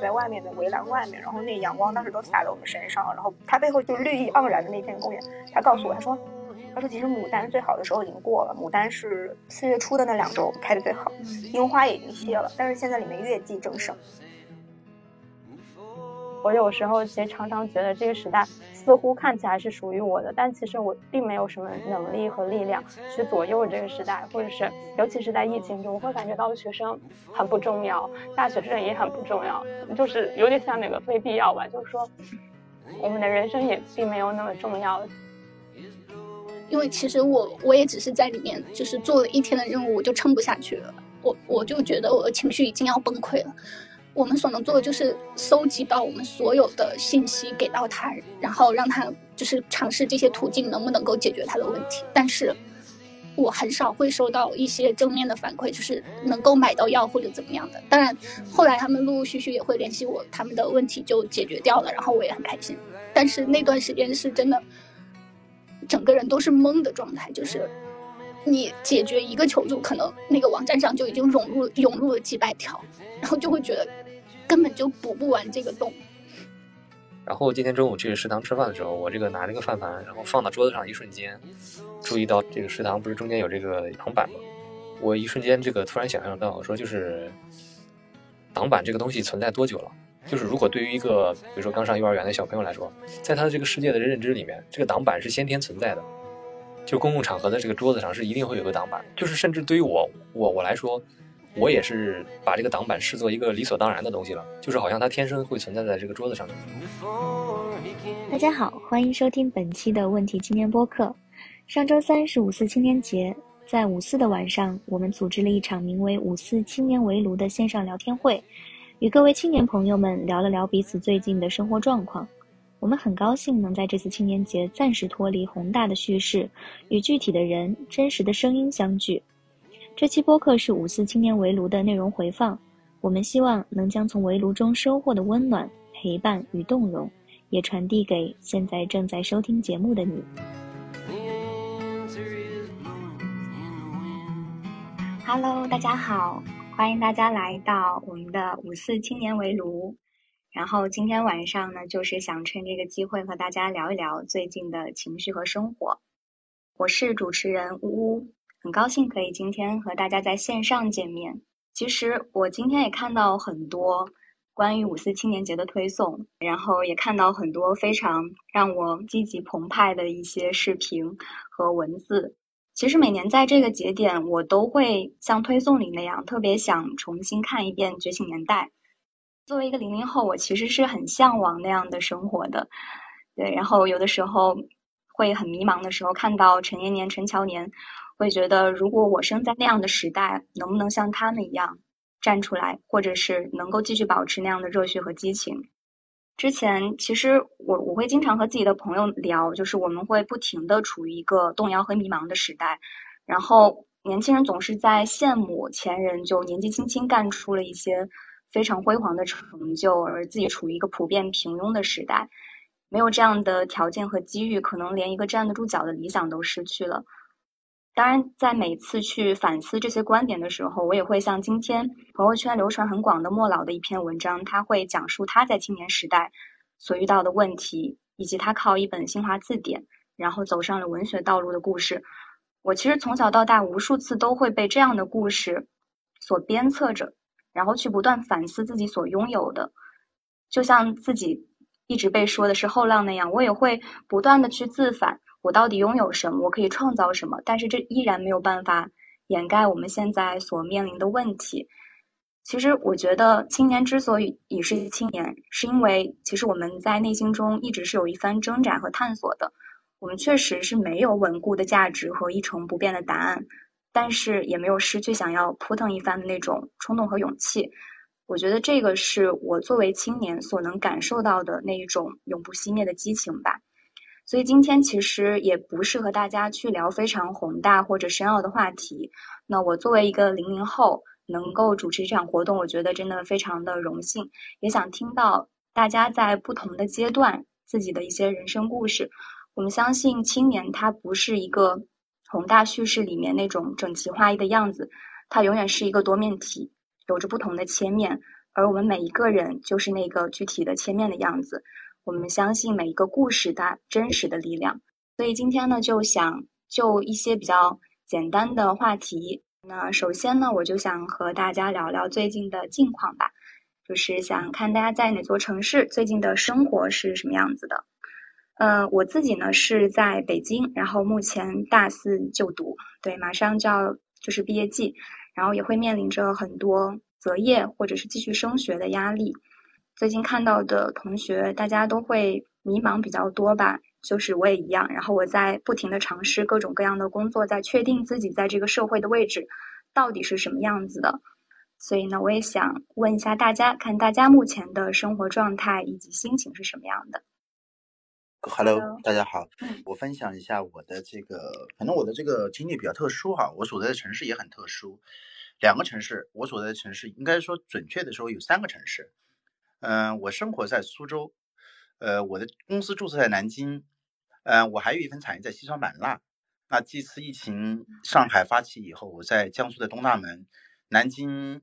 在外面的围栏外面，然后那阳光当时都洒在我们身上，然后它背后就是绿意盎然的那片公园。他告诉我，他说，他说其实牡丹最好的时候已经过了，牡丹是四月初的那两周开的最好，樱花也已经谢了，但是现在里面月季正盛。我有时候其实常常觉得这个时代似乎看起来是属于我的，但其实我并没有什么能力和力量去左右这个时代，或者是尤其是在疫情中，我会感觉到学生很不重要，大学生也很不重要，就是有点像那个非必要吧，就是说我们的人生也并没有那么重要。因为其实我我也只是在里面就是做了一天的任务，我就撑不下去了，我我就觉得我的情绪已经要崩溃了。我们所能做的就是搜集到我们所有的信息给到他，然后让他就是尝试这些途径能不能够解决他的问题。但是，我很少会收到一些正面的反馈，就是能够买到药或者怎么样的。当然，后来他们陆陆续续也会联系我，他们的问题就解决掉了，然后我也很开心。但是那段时间是真的，整个人都是懵的状态，就是你解决一个求助，可能那个网站上就已经涌入涌入了几百条。然后就会觉得根本就补不完这个洞。然后今天中午去食堂吃饭的时候，我这个拿这个饭盘，然后放到桌子上，一瞬间注意到这个食堂不是中间有这个挡板吗？我一瞬间这个突然想象到，我说就是挡板这个东西存在多久了？就是如果对于一个比如说刚上幼儿园的小朋友来说，在他的这个世界的认知里面，这个挡板是先天存在的，就公共场合的这个桌子上是一定会有个挡板，就是甚至对于我我我来说。我也是把这个挡板视作一个理所当然的东西了，就是好像它天生会存在在这个桌子上面。大家好，欢迎收听本期的问题青年播客。上周三是五四青年节，在五四的晚上，我们组织了一场名为“五四青年围炉”的线上聊天会，与各位青年朋友们聊了聊彼此最近的生活状况。我们很高兴能在这次青年节暂时脱离宏大的叙事，与具体的人、真实的声音相聚。这期播客是五四青年围炉的内容回放，我们希望能将从围炉中收获的温暖、陪伴与动容，也传递给现在正在收听节目的你。Hello，大家好，欢迎大家来到我们的五四青年围炉。然后今天晚上呢，就是想趁这个机会和大家聊一聊最近的情绪和生活。我是主持人呜呜。很高兴可以今天和大家在线上见面。其实我今天也看到很多关于五四青年节的推送，然后也看到很多非常让我积极澎湃的一些视频和文字。其实每年在这个节点，我都会像推送里那样，特别想重新看一遍《觉醒年代》。作为一个零零后，我其实是很向往那样的生活的。对，然后有的时候会很迷茫的时候，看到陈年年、陈乔年。会觉得，如果我生在那样的时代，能不能像他们一样站出来，或者是能够继续保持那样的热血和激情？之前其实我我会经常和自己的朋友聊，就是我们会不停的处于一个动摇和迷茫的时代，然后年轻人总是在羡慕前人就年纪轻轻干出了一些非常辉煌的成就，而自己处于一个普遍平庸的时代，没有这样的条件和机遇，可能连一个站得住脚的理想都失去了。当然，在每次去反思这些观点的时候，我也会像今天朋友圈流传很广的莫老的一篇文章，他会讲述他在青年时代所遇到的问题，以及他靠一本新华字典，然后走上了文学道路的故事。我其实从小到大，无数次都会被这样的故事所鞭策着，然后去不断反思自己所拥有的，就像自己一直被说的是后浪那样，我也会不断的去自反。我到底拥有什么？我可以创造什么？但是这依然没有办法掩盖我们现在所面临的问题。其实，我觉得青年之所以已是青年，是因为其实我们在内心中一直是有一番挣扎和探索的。我们确实是没有稳固的价值和一成不变的答案，但是也没有失去想要扑腾一番的那种冲动和勇气。我觉得这个是我作为青年所能感受到的那一种永不熄灭的激情吧。所以今天其实也不是和大家去聊非常宏大或者深奥的话题。那我作为一个零零后，能够主持这场活动，我觉得真的非常的荣幸。也想听到大家在不同的阶段自己的一些人生故事。我们相信青年他不是一个宏大叙事里面那种整齐划一的样子，它永远是一个多面体，有着不同的切面。而我们每一个人就是那个具体的切面的样子。我们相信每一个故事它真实的力量。所以今天呢，就想就一些比较简单的话题。那首先呢，我就想和大家聊聊最近的近况吧，就是想看大家在哪座城市最近的生活是什么样子的。呃，我自己呢是在北京，然后目前大四就读，对，马上就要就是毕业季，然后也会面临着很多择业或者是继续升学的压力。最近看到的同学，大家都会迷茫比较多吧。就是我也一样，然后我在不停的尝试各种各样的工作，在确定自己在这个社会的位置到底是什么样子的。所以呢，我也想问一下大家，看大家目前的生活状态以及心情是什么样的。Hello，大家好，我分享一下我的这个，反正我的这个经历比较特殊哈，我所在的城市也很特殊，两个城市，我所在的城市应该说准确的说有三个城市。嗯，我生活在苏州。呃，我的公司注册在南京，嗯，我还有一份产业在西双版纳。那这次疫情上海发起以后，我在江苏的东大门，南京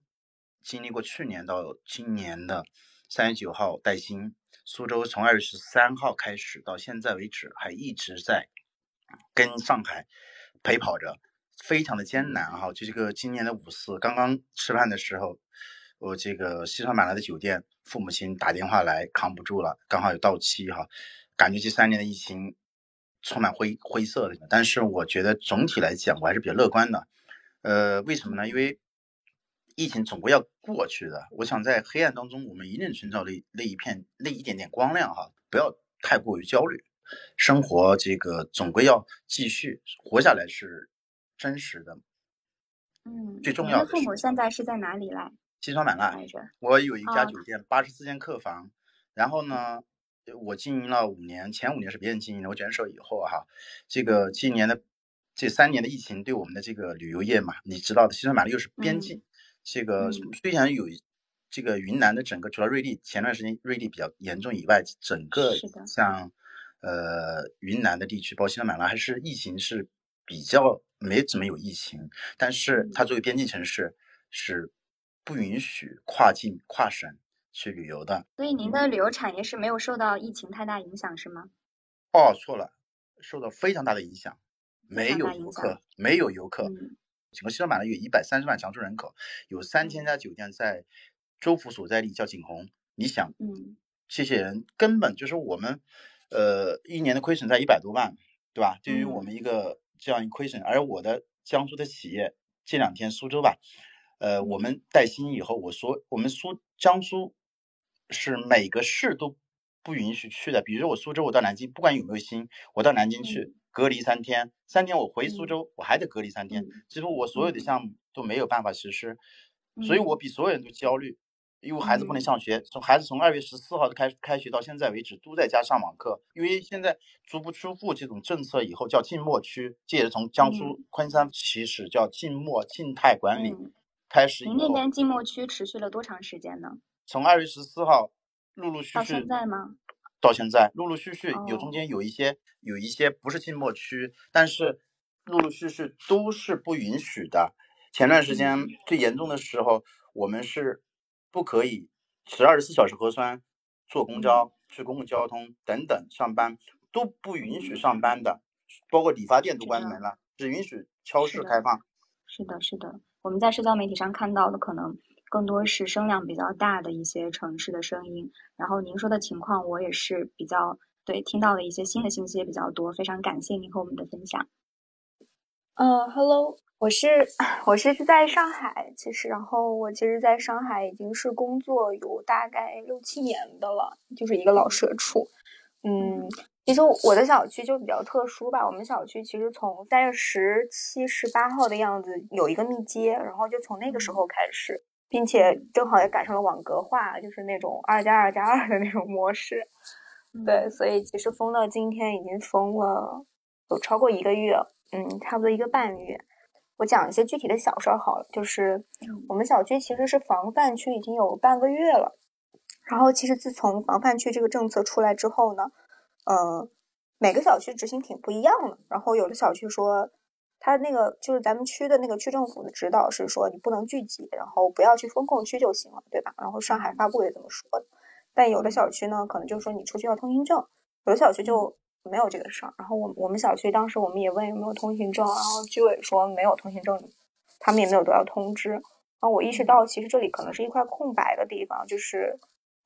经历过去年到今年的三月九号带薪，苏州从二月十三号开始到现在为止，还一直在跟上海陪跑着，非常的艰难哈。就这个今年的五四刚刚吃饭的时候。我这个西双版纳的酒店，父母亲打电话来，扛不住了，刚好有到期哈，感觉这三年的疫情充满灰灰色的，但是我觉得总体来讲，我还是比较乐观的。呃，为什么呢？因为疫情总归要过去的，我想在黑暗当中，我们一定寻找那那一片那一点点光亮哈，不要太过于焦虑，生活这个总归要继续活下来是真实的。嗯，最重要的。父母现在是在哪里来？西双版纳，我有一家酒店，八十四间客房。然后呢，我经营了五年，前五年是别人经营的，我转手以后哈，这个今年的这三年的疫情对我们的这个旅游业嘛，你知道的，西双版纳又是边境，这个虽然有这个云南的整个除了瑞丽前段时间瑞丽比较严重以外，整个像呃云南的地区，包括西双版纳还是疫情是比较没怎么有疫情，但是它作为边境城市是。不允许跨境跨省去旅游的，所以您的旅游产业是没有受到疫情太大影响，是吗？哦，错了，受到非常大的影响，没有游客，没有游客。整个西双版纳有一百三十万常住人口，有三千家酒店在州府所在地叫景洪。你想，嗯，这些人根本就是我们，呃，一年的亏损在一百多万，对吧？对于我们一个这样一亏损，而我的江苏的企业这两天苏州吧。呃，我们带薪以后，我说我们苏江苏是每个市都不允许去的。比如说我苏州，我到南京，不管有没有薪，我到南京去隔离三天，三天我回苏州，我还得隔离三。天。几乎我。所有的项目都没有办法实施，所以我比所有人都焦虑，因为孩子不能上学，从孩子从二月十四号开开学到现在为止都在家上网课，因为现在足不出户这种政策以后叫静默区，这也是从江苏昆山起始叫静默静态管理。开始。您那边静默区持续了多长时间呢？从二月十四号陆陆续续到现在吗？到现在陆陆续续有中间有一些有一些不是静默区，但是陆陆续续都是不允许的。前段时间最严重的时候，我们是不可以持二十四小时核酸、坐公交、去公共交通等等上班都不允许上班的，包括理发店都关门了，只允许超市开放。是的，是的。我们在社交媒体上看到的可能更多是声量比较大的一些城市的声音，然后您说的情况我也是比较对听到了一些新的信息也比较多，非常感谢您和我们的分享。嗯，Hello，我是 我是在上海，其实然后我其实在上海已经是工作有大概六七年的了，就是一个老社畜，嗯。其实我的小区就比较特殊吧，我们小区其实从三月十七、十八号的样子有一个密接，然后就从那个时候开始，并且正好也赶上了网格化，就是那种二加二加二的那种模式。对，所以其实封到今天已经封了有超过一个月，嗯，差不多一个半月。我讲一些具体的小事儿好了，就是我们小区其实是防范区已经有半个月了，然后其实自从防范区这个政策出来之后呢。嗯，每个小区执行挺不一样的。然后有的小区说，他那个就是咱们区的那个区政府的指导是说，你不能聚集，然后不要去封控区就行了，对吧？然后上海发布也这么说的。但有的小区呢，可能就是说你出去要通行证，有的小区就没有这个事儿。然后我我们小区当时我们也问有没有通行证，然后居委说没有通行证，他们也没有得到通知。然后我意识到，其实这里可能是一块空白的地方，就是。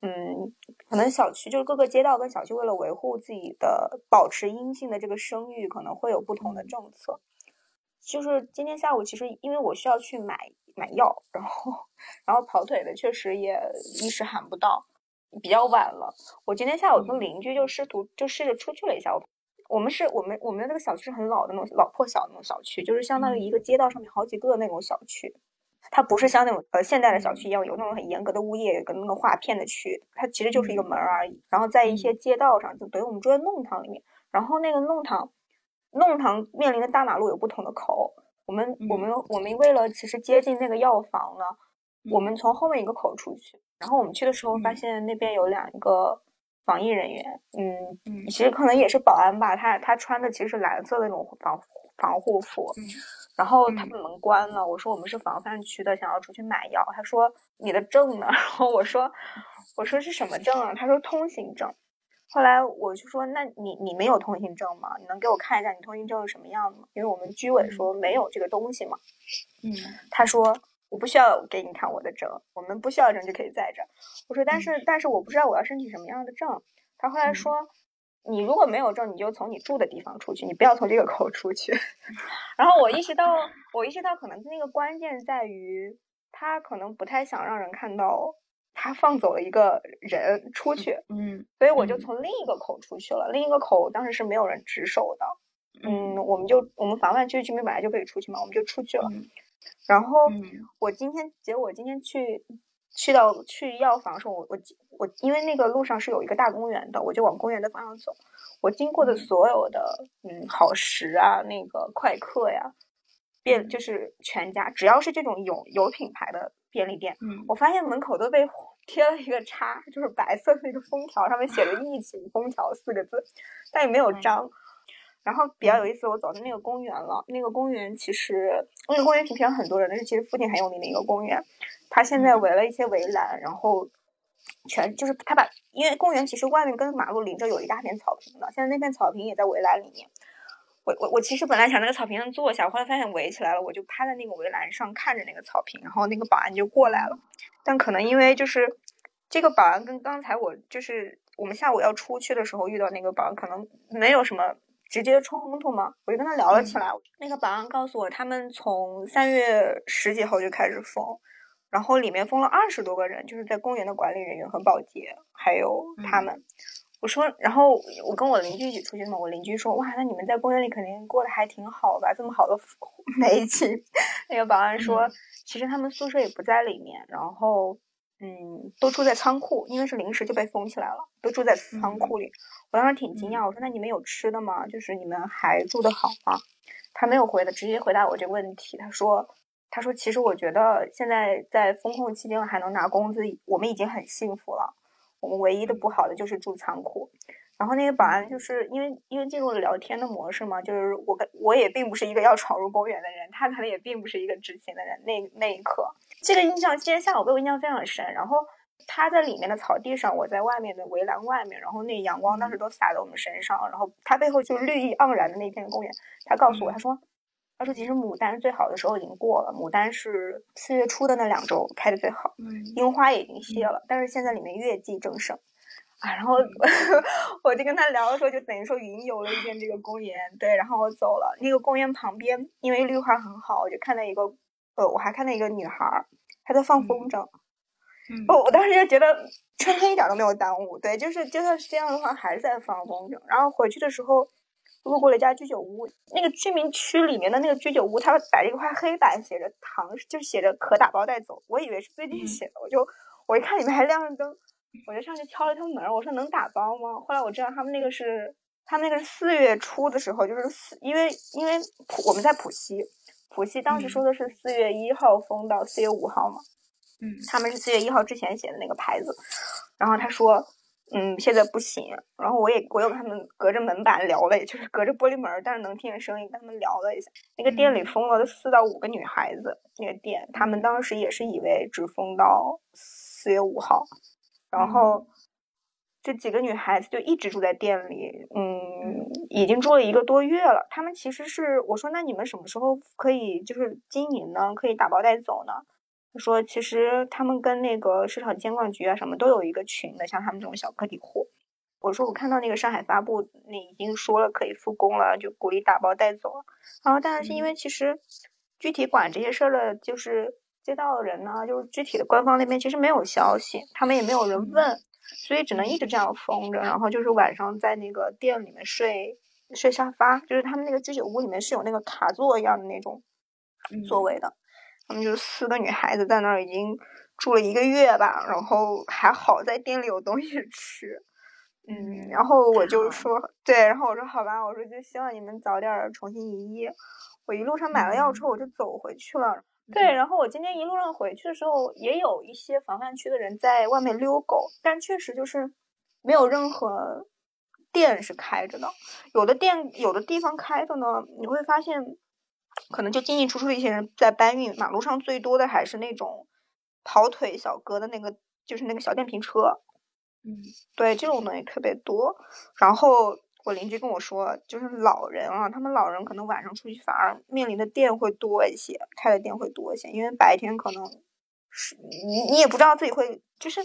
嗯，可能小区就是各个街道跟小区为了维护自己的保持阴性的这个声誉，可能会有不同的政策。就是今天下午，其实因为我需要去买买药，然后然后跑腿的确实也一时喊不到，比较晚了。我今天下午跟邻居就试图就试着出去了一下。我我们是我们我们的那个小区是很老的那种老破小那种小区，就是相当于一个街道上面好几个那种小区。它不是像那种呃现代的小区一样有那种很严格的物业跟那个划片的区，它其实就是一个门而已。然后在一些街道上，就等于我们住在弄堂里面。然后那个弄堂，弄堂面临的大马路有不同的口。我们我们我们为了其实接近那个药房呢，我们从后面一个口出去。然后我们去的时候发现那边有两个防疫人员，嗯，其实可能也是保安吧。他他穿的其实是蓝色的那种防防护服。然后他们门关了，我说我们是防范区的，想要出去买药。他说你的证呢？然后我说我说是什么证啊？他说通行证。后来我就说那你你没有通行证吗？你能给我看一下你通行证是什么样的吗？因为我们居委说没有这个东西嘛。嗯。他说我不需要给你看我的证，我们不需要证就可以在这。我说但是但是我不知道我要申请什么样的证。他后来说。你如果没有证，你就从你住的地方出去，你不要从这个口出去。然后我意识到，我意识到可能那个关键在于，他可能不太想让人看到他放走了一个人出去。嗯，所以我就从另一个口出去了。另一个口当时是没有人值守的。嗯，我们就我们防范区居民本来就可以出去嘛，我们就出去了。然后我今天结果今天去。去到去药房的时候，我我我因为那个路上是有一个大公园的，我就往公园的方向走。我经过的所有的嗯好食啊，那个快客呀，便就是全家，只要是这种有有品牌的便利店，嗯，我发现门口都被贴了一个叉，就是白色的那个封条，上面写着“疫情封条”四个字，但也没有章。然后比较有意思，我走的那个公园了。那个公园其实那个公园平常很多人，但是其实附近很有名的一个公园。它现在围了一些围栏，然后全就是他把，因为公园其实外面跟马路邻着有一大片草坪的，现在那片草坪也在围栏里面。我我我其实本来想那个草坪上坐下，后来发现围起来了，我就趴在那个围栏上看着那个草坪，然后那个保安就过来了。但可能因为就是这个保安跟刚才我就是我们下午要出去的时候遇到那个保安可能没有什么。直接冲突吗？我就跟他聊了起来。那个保安告诉我，他们从三月十几号就开始封，然后里面封了二十多个人，就是在公园的管理人员和保洁，还有他们。我说，然后我跟我邻居一起出去嘛。我邻居说，哇，那你们在公园里肯定过得还挺好吧？这么好的美景。那个保安说，其实他们宿舍也不在里面，然后。嗯，都住在仓库，因为是临时就被封起来了，都住在仓库里。我当时挺惊讶，我说：“那你们有吃的吗？就是你们还住得好吗？”他没有回的，直接回答我这个问题。他说：“他说其实我觉得现在在封控期间还能拿工资，我们已经很幸福了。我们唯一的不好的就是住仓库。”然后那个保安就是因为因为进入了聊天的模式嘛，就是我跟我也并不是一个要闯入公园的人，他可能也并不是一个执勤的人。那那一刻。这个印象今天下午被我印象非常深。然后他在里面的草地上，我在外面的围栏外面，然后那阳光当时都洒在我们身上。然后他背后就是绿意盎然的那片公园。他告诉我，他说，他说其实牡丹最好的时候已经过了，牡丹是四月初的那两周开的最好，樱花也已经谢了，但是现在里面月季正盛啊。然后 我就跟他聊的时候，就等于说云游了一遍这个公园。对，然后我走了。那个公园旁边，因为绿化很好，我就看到一个。呃，我还看到一个女孩儿，她在放风筝。哦，我当时就觉得春天一点都没有耽误。对，就是就算是这样的话，还是在放风筝。然后回去的时候，路过了一家居酒屋，那个居民区里面的那个居酒屋，它摆了一块黑板，写着“糖”，就是写着“可打包带走”。我以为是最近写的，我就我一看里面还亮着灯，我就上去敲了敲门，我说能打包吗？后来我知道他们那个是，他们那个是四月初的时候，就是四，因为因为浦我们在浦西。浦西当时说的是四月一号封到四月五号嘛，嗯，他们是四月一号之前写的那个牌子，然后他说，嗯，现在不行。然后我也我又跟他们隔着门板聊了，也就是隔着玻璃门，但是能听见声音，跟他们聊了一下。那个店里封了四到五个女孩子，那个店他们当时也是以为只封到四月五号，然后这几个女孩子就一直住在店里，嗯，已经住了一个多月了。他们其实是我说，那你们什么时候可以就是经营呢？可以打包带走呢？说其实他们跟那个市场监管局啊什么都有一个群的，像他们这种小个体户。我说我看到那个上海发布那已经说了可以复工了，就鼓励打包带走了。然后但是因为其实具体管这些事儿的，就是街道的人呢，就是具体的官方那边其实没有消息，他们也没有人问，所以只能一直这样封着。然后就是晚上在那个店里面睡睡沙发，就是他们那个居酒屋里面是有那个卡座一样的那种座位的。他们就四个女孩子在那儿已经住了一个月吧，然后还好在店里有东西吃，嗯，然后我就说对，然后我说好吧，我说就希望你们早点重新营业。我一路上买了药之后我就走回去了，对，然后我今天一路上回去的时候也有一些防范区的人在外面遛狗，但确实就是没有任何店是开着的，有的店有的地方开着呢，你会发现。可能就进进出出的一些人在搬运，马路上最多的还是那种跑腿小哥的那个，就是那个小电瓶车。嗯，对，这种东西特别多。然后我邻居跟我说，就是老人啊，他们老人可能晚上出去反而面临的店会多一些，开的店会多一些，因为白天可能是你你也不知道自己会，就是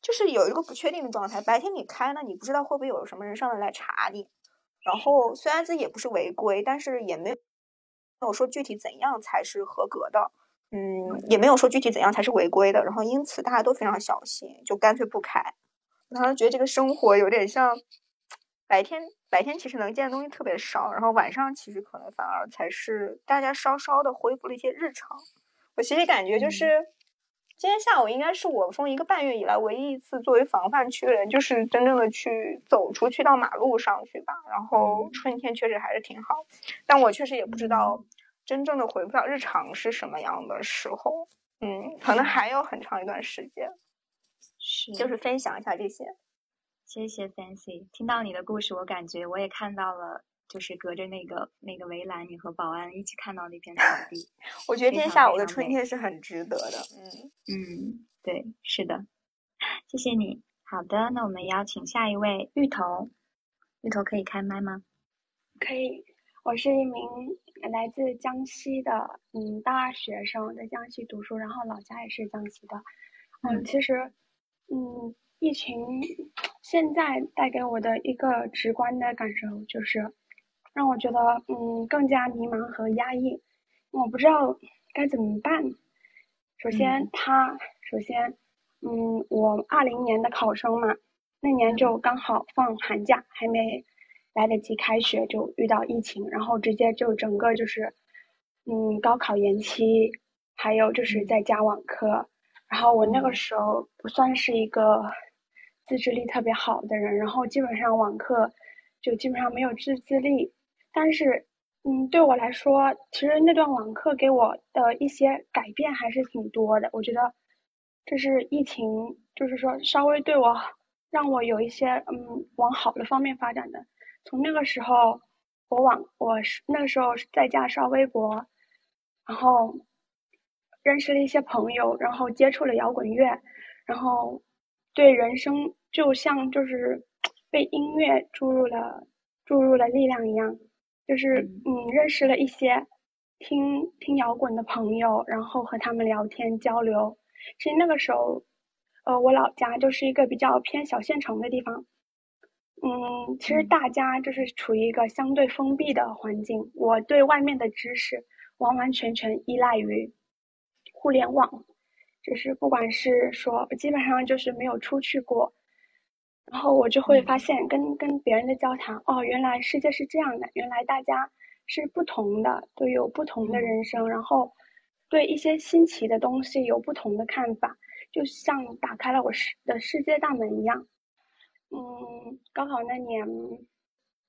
就是有一个不确定的状态。白天你开呢，你不知道会不会有什么人上来来查你。然后虽然自己也不是违规，但是也没有。没有说具体怎样才是合格的，嗯，也没有说具体怎样才是违规的，然后因此大家都非常小心，就干脆不开。我当时觉得这个生活有点像白天，白天其实能见的东西特别少，然后晚上其实可能反而才是大家稍稍的恢复了一些日常。我其实感觉就是。今天下午应该是我从一个半月以来唯一一次作为防范区的人，就是真正的去走出去到马路上去吧。然后春天确实还是挺好，但我确实也不知道真正的回不到日常是什么样的时候。嗯，可能还有很长一段时间。是，就是分享一下这些。谢谢 Fancy，听到你的故事，我感觉我也看到了。就是隔着那个那个围栏，你和保安一起看到那片草地。我觉得今天下午的春天是很值得的。嗯嗯，对，是的，谢谢你。好的，那我们邀请下一位芋头。芋头可以开麦吗？可以。我是一名来自江西的嗯大二学生，在江西读书，然后老家也是江西的。嗯，其实嗯，疫情现在带给我的一个直观的感受就是。让我觉得嗯更加迷茫和压抑，我不知道该怎么办。首先，他首先嗯我二零年的考生嘛，那年就刚好放寒假，还没来得及开学就遇到疫情，然后直接就整个就是嗯高考延期，还有就是在家网课。然后我那个时候不算是一个自制力特别好的人，然后基本上网课就基本上没有自制力。但是，嗯，对我来说，其实那段网课给我的一些改变还是挺多的。我觉得，这是疫情，就是说稍微对我，让我有一些嗯往好的方面发展的。从那个时候，我网我是那个时候在家刷微博，然后认识了一些朋友，然后接触了摇滚乐，然后对人生就像就是被音乐注入了注入了力量一样。就是嗯，认识了一些听听摇滚的朋友，然后和他们聊天交流。其实那个时候，呃，我老家就是一个比较偏小县城的地方。嗯，其实大家就是处于一个相对封闭的环境。我对外面的知识完完全全依赖于互联网，就是不管是说，基本上就是没有出去过。然后我就会发现，跟跟别人的交谈，哦，原来世界是这样的，原来大家是不同的，都有不同的人生，然后对一些新奇的东西有不同的看法，就像打开了我世的世界大门一样。嗯，高考那年，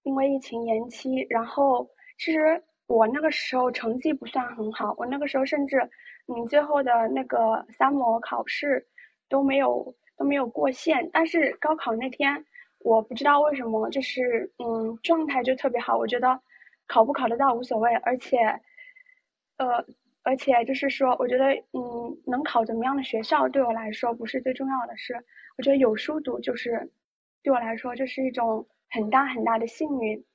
因为疫情延期，然后其实我那个时候成绩不算很好，我那个时候甚至，嗯，最后的那个三模考试都没有。都没有过线。但是高考那天，我不知道为什么，就是嗯，状态就特别好。我觉得考不考得到无所谓，而且，呃，而且就是说，我觉得嗯，能考怎么样的学校对我来说不是最重要的，是我觉得有书读就是对我来说就是一种很大很大的幸运。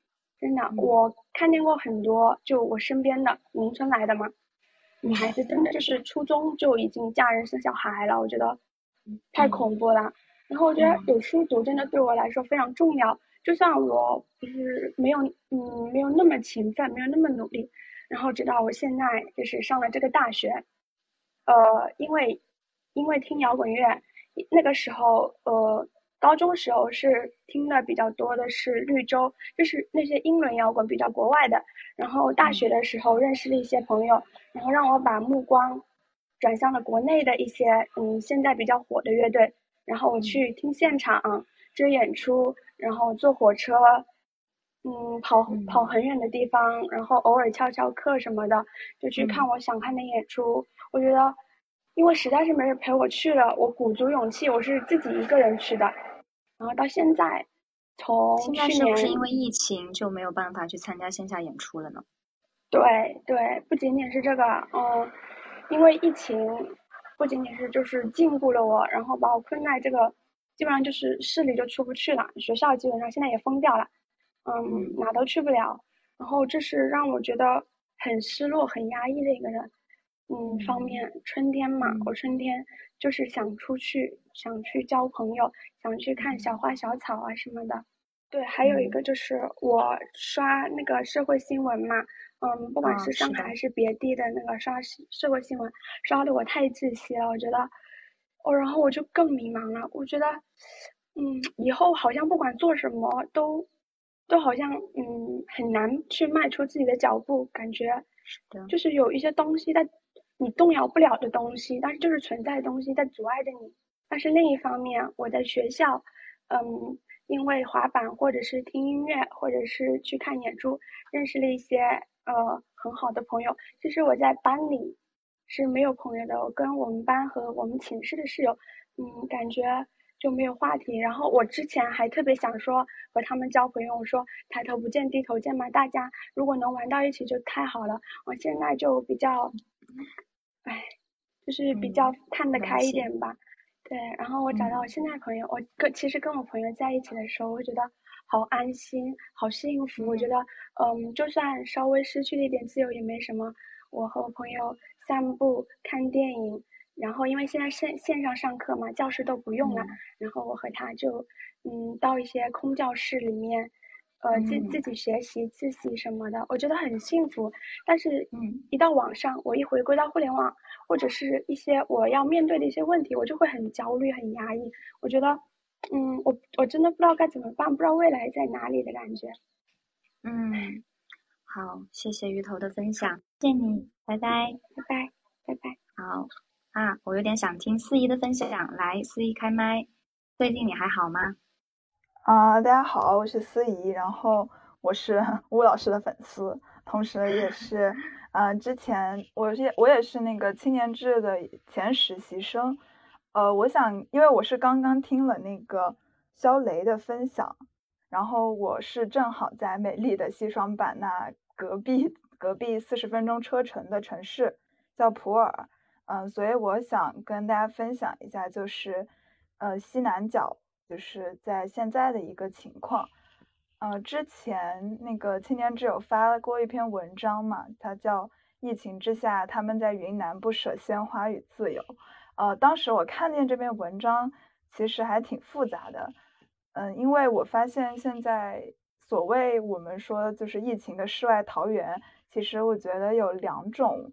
真的，我看见过很多，就我身边的农村来的嘛。女孩子真的就是初中就已经嫁人生小孩了，我觉得太恐怖了。然后我觉得有书读真的对我来说非常重要，就算我不是没有嗯没有那么勤奋，没有那么努力，然后直到我现在就是上了这个大学，呃，因为因为听摇滚乐，那个时候呃高中时候是听的比较多的是绿洲，就是那些英伦摇滚比较国外的。然后大学的时候认识了一些朋友，然后让我把目光转向了国内的一些嗯现在比较火的乐队，然后我去听现场追演出，然后坐火车，嗯跑跑很远的地方，然后偶尔翘翘课什么的，就去看我想看的演出。我觉得，因为实在是没人陪我去了，我鼓足勇气，我是自己一个人去的。然后到现在。从现在是不是因为疫情就没有办法去参加线下演出了呢？对对，不仅仅是这个，嗯，因为疫情不仅仅是就是禁锢了我，然后把我困在这个，基本上就是市里就出不去了，学校基本上现在也封掉了，嗯，哪都去不了，然后这是让我觉得很失落、很压抑的一个人，嗯，方面。春天嘛，我春天就是想出去，想去交朋友，想去看小花小草啊什么的。对，还有一个就是我刷那个社会新闻嘛，嗯，不管是上海还。是别地的那个刷社会新闻，刷的我太窒息了，我觉得，哦，然后我就更迷茫了，我觉得，嗯，以后好像不管做什么都，都好像嗯很难去迈出自己的脚步，感觉，就。是有一些东西在你动摇不了的东西，但是就是存在的东西在阻碍着你，但是另一方面我在学校，嗯。因为滑板，或者是听音乐，或者是去看演出，认识了一些呃很好的朋友。其实我在班里是没有朋友的，我跟我们班和我们寝室的室友，嗯，感觉就没有话题。然后我之前还特别想说和他们交朋友，我说抬头不见低头见嘛，大家如果能玩到一起就太好了。我现在就比较，唉，就是比较看得开一点吧。对，然后我找到我现在朋友，我跟其实跟我朋友在一起的时候，我觉得好安心，好幸福。我觉得，嗯，就算稍微失去了一点自由也没什么。我和我朋友散步、看电影，然后因为现在线线上上课嘛，教室都不用了，然后我和他就，嗯，到一些空教室里面。呃，自自己学习自习什么的，我觉得很幸福。但是，嗯，一到网上，我一回归到互联网，或者是一些我要面对的一些问题，我就会很焦虑、很压抑。我觉得，嗯，我我真的不知道该怎么办，不知道未来在哪里的感觉。嗯，好，谢谢鱼头的分享，谢谢你，拜拜，拜拜，拜拜。好啊，我有点想听司仪的分享，来，司仪开麦。最近你还好吗？啊，大家好，我是司仪，然后我是 吴老师的粉丝，同时也是，嗯，之前我是我也是那个青年志的前实习生，呃，我想，因为我是刚刚听了那个肖雷的分享，然后我是正好在美丽的西双版纳隔壁隔壁四十分钟车程的城市叫普洱，嗯，所以我想跟大家分享一下，就是呃西南角。就是在现在的一个情况，呃，之前那个青年志有发过一篇文章嘛，它叫《疫情之下他们在云南不舍鲜花与自由》。呃，当时我看见这篇文章，其实还挺复杂的，嗯，因为我发现现在所谓我们说就是疫情的世外桃源，其实我觉得有两种，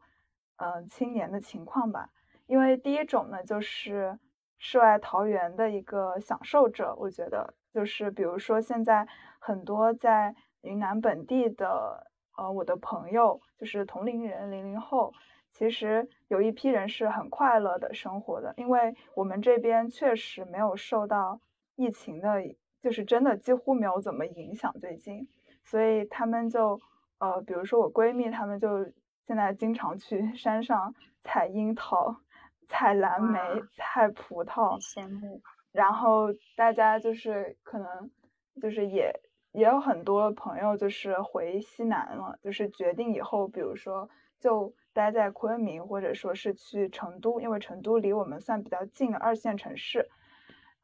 嗯，青年的情况吧，因为第一种呢就是。世外桃源的一个享受者，我觉得就是比如说现在很多在云南本地的呃我的朋友，就是同龄人零零后，其实有一批人是很快乐的生活的，因为我们这边确实没有受到疫情的，就是真的几乎没有怎么影响最近，所以他们就呃比如说我闺蜜，他们就现在经常去 山上采樱桃。采蓝莓，采葡萄，羡慕。然后大家就是可能就是也也有很多朋友就是回西南了，就是决定以后，比如说就待在昆明，或者说是去成都，因为成都离我们算比较近的二线城市。